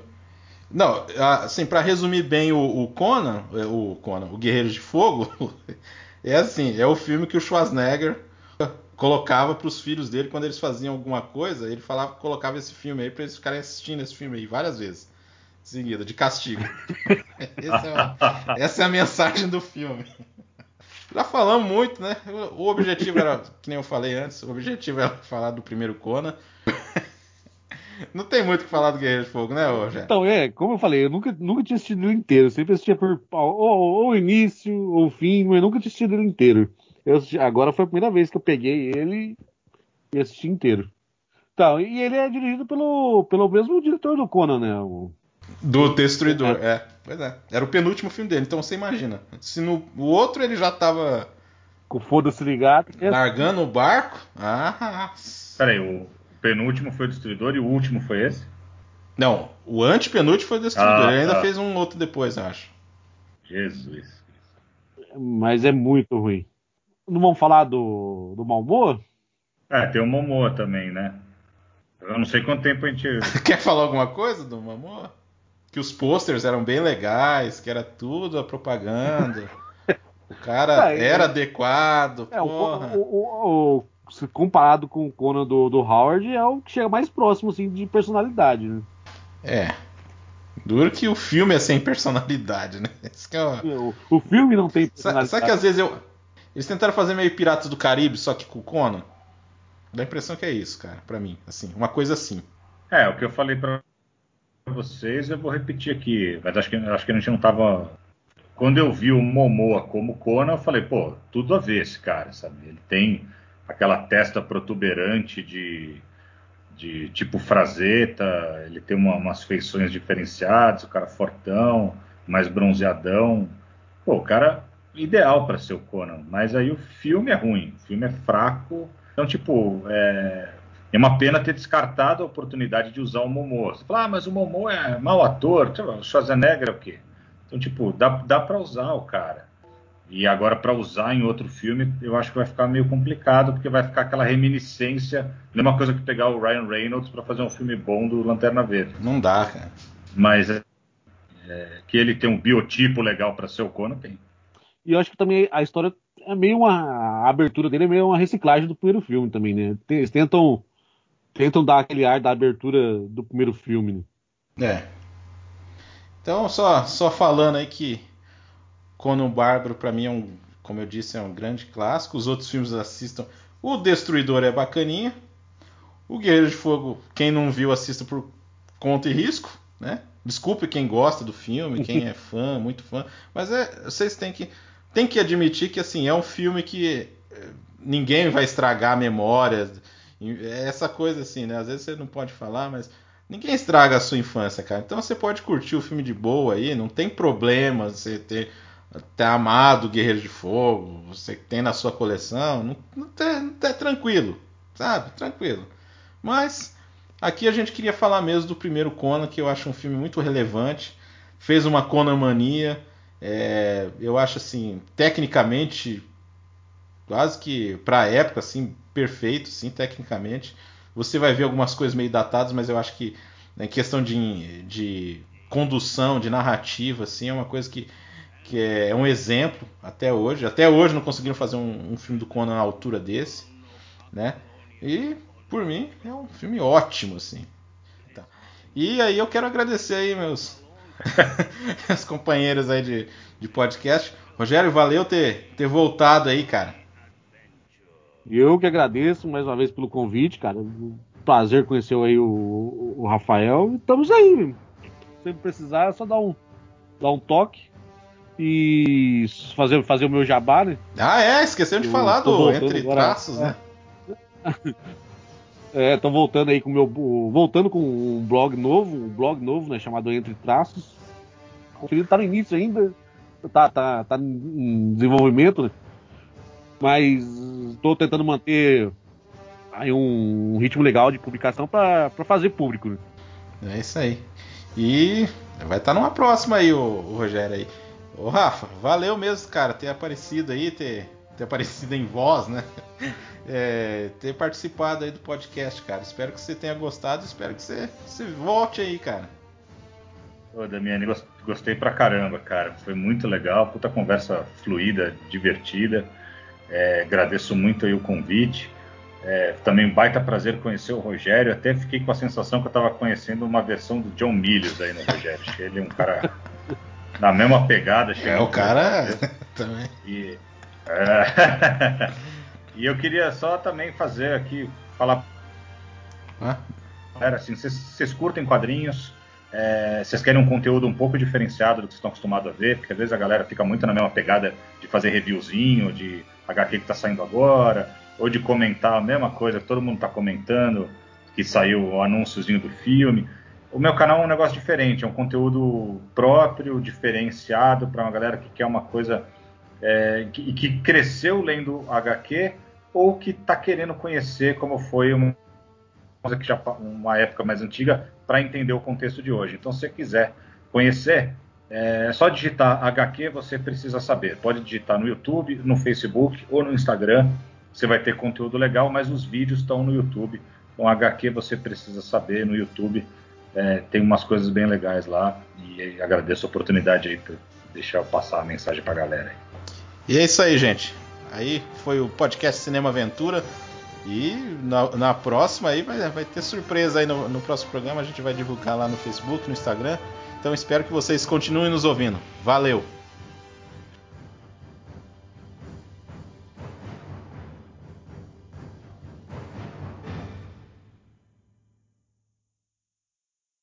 B: Não, assim, pra resumir bem o, o Conan, é, o Conan, o Guerreiro de Fogo, é assim, é o filme que o Schwarzenegger colocava pros filhos dele quando eles faziam alguma coisa, ele falava, colocava esse filme aí pra eles ficarem assistindo esse filme aí várias vezes, em seguida, de castigo. É, essa é a mensagem do filme. Já falamos muito, né? O objetivo era, que nem eu falei antes, o objetivo era falar do primeiro Conan. Não tem muito o que falar do Guerreiro de Fogo, né, Rogério?
C: Então, é, como eu falei, eu nunca, nunca tinha assistido ele inteiro. Eu sempre assistia por ou, ou o início ou o fim, mas nunca tinha assistido ele inteiro. Eu assisti- agora foi a primeira vez que eu peguei ele e assisti inteiro. Então, e ele é dirigido pelo, pelo mesmo diretor do Conan, né? O-
B: Do Destruidor, é. Pois é. Era o penúltimo filme dele, então você imagina. Se no o outro ele já tava
C: com foda-se ligado. Esse-
B: largando o barco. Ah,
D: Peraí, o penúltimo foi o Destruidor e o último foi esse?
B: não, o antepenúltimo foi o Destruidor.
D: Ah,
B: ele ainda
D: tá.
B: fez um outro depois, eu acho.
D: Jesus.
C: Mas é muito ruim. Não vamos falar do, do Malmoa?
D: É, tem o Momoa também, né? Eu não sei quanto tempo a gente.
B: Quer falar alguma coisa do Mamor? Que os posters eram bem legais, que era tudo a propaganda. O cara
C: Ah,
B: era adequado,
C: É, o,
B: porra.
C: o- o- o- se comparado com o Conan do, do Howard, é o que chega mais próximo assim, de personalidade. Né?
B: É. Duro que o filme é sem personalidade, né?
C: É o... o... filme não tem
B: personalidade. Sabe que às vezes eu. Eles tentaram fazer meio Piratas do Caribe, só que com o Conan? Dá a impressão que é isso, cara, para mim. Assim, uma coisa assim.
D: É, o que eu falei para vocês, eu vou repetir aqui. Mas acho que, acho que a gente não tava. Quando eu vi o Momoa como Conan, eu falei, pô, tudo a ver esse cara, sabe? Ele tem aquela testa protuberante de, de tipo frazeta, ele tem uma, umas feições diferenciadas, o cara fortão, mais bronzeadão. Pô, o cara ideal para ser o Conan, mas aí o filme é ruim, o filme é fraco. Então, tipo, é, é uma pena ter descartado a oportunidade de usar o Momoa. Você fala, ah, mas o Momoa é mau ator, o Schwarzenegger é o quê? Então, tipo, dá, dá para usar o cara. E agora, para usar em outro filme, eu acho que vai ficar meio complicado, porque vai ficar aquela reminiscência. Mesma coisa que pegar o Ryan Reynolds para fazer um filme bom do Lanterna Verde.
B: Não dá, cara.
D: Mas é, é, que ele tem um biotipo legal para ser o Conan, tem.
C: E eu acho que também a história é meio uma. A abertura dele é meio uma reciclagem do primeiro filme também, né? Eles tentam tentam dar aquele ar da abertura do primeiro filme.
B: Né? É. Então, só, só falando aí que Conan Bárbaro, para mim, é um, como eu disse, é um grande clássico. Os outros filmes assistam. O Destruidor é bacaninha. O Guerreiro de Fogo, quem não viu, assista por conta e risco, né? Desculpe quem gosta do filme, quem é fã, muito fã, mas é, vocês têm que, têm que admitir que assim é um filme que eh, ninguém vai estragar a memória é essa coisa assim, né? Às vezes você não pode falar, mas ninguém estraga a sua infância, cara. Então você pode curtir o filme de boa aí, não tem problema você ter, ter amado Guerreiro de Fogo, você tem na sua coleção, não, não, tem, não é tranquilo, sabe? Tranquilo. Mas aqui a gente queria falar mesmo do primeiro Conan, que eu acho um filme muito relevante. Fez uma Conan mania. É, eu acho assim, tecnicamente, quase que para a época, assim, perfeito, sim, tecnicamente. Você vai ver algumas coisas meio datadas, mas eu acho que né, em questão de, de condução, de narrativa, assim, é uma coisa que, que é, é um exemplo até hoje. Até hoje não conseguiram fazer um, um filme do Conan à altura desse, né? E por mim é um filme ótimo, assim. Tá. E aí eu quero agradecer aí meus, meus companheiros aí de, de podcast. Rogério, valeu ter, ter voltado aí, cara.
C: Eu que agradeço mais uma vez pelo convite, cara. Prazer conhecer aí o, o Rafael. Estamos aí. Se precisar, é só dar um, dar um toque e fazer, fazer o meu jabá, né?
B: Ah, é, esqueceu de Eu falar do Entre agora, Traços, né?
C: É, tô voltando aí com o meu. Voltando com um blog novo, um blog novo, né? Chamado Entre Traços. O tá no início ainda. Tá, tá, tá em desenvolvimento, né? mas estou tentando manter aí um, um, ritmo legal de publicação para fazer público. Né?
B: É isso aí. E vai estar tá numa próxima aí, o, o Rogério aí. Ô Rafa, valeu mesmo, cara, ter aparecido aí, ter, ter aparecido em voz, né? É, ter participado aí do podcast, cara. Espero que você tenha gostado, espero que você, você volte aí, cara.
D: Ô, Damiani, gostei pra caramba, cara. Foi muito legal, puta conversa fluida, divertida. É, agradeço muito aí o convite. É, também um baita prazer conhecer o Rogério. Até fiquei com a sensação que eu estava conhecendo uma versão do John Milius aí no Rogério. Ele é um cara na mesma pegada.
B: É, o cara também.
D: E, é, e eu queria só também fazer aqui, falar. Hã? Era assim, vocês curtem quadrinhos, é, vocês querem um conteúdo um pouco diferenciado do que vocês estão acostumados a ver, porque às vezes a galera fica muito na mesma pegada de fazer reviewzinho, de HQ que está saindo agora, ou de comentar a mesma coisa que todo mundo está comentando, que saiu o anúnciozinho do filme. O meu canal é um negócio diferente, é um conteúdo próprio, diferenciado para uma galera que quer uma coisa é, que, que cresceu lendo HQ ou que está querendo conhecer como foi uma coisa que já uma época mais antiga para entender o contexto de hoje. Então, se você quiser conhecer, é só digitar HQ, você precisa saber. Pode digitar no YouTube, no Facebook ou no Instagram. Você vai ter conteúdo legal, mas os vídeos estão no YouTube. Então, HQ você precisa saber no YouTube. É, tem umas coisas bem legais lá. E agradeço a oportunidade aí por deixar eu passar a mensagem para a galera.
B: E é isso aí, gente. Aí foi o podcast Cinema Aventura. E na, na próxima aí vai, vai, ter surpresa aí no, no próximo programa. A gente vai divulgar lá no Facebook, no Instagram. Então espero que vocês continuem nos ouvindo. Valeu!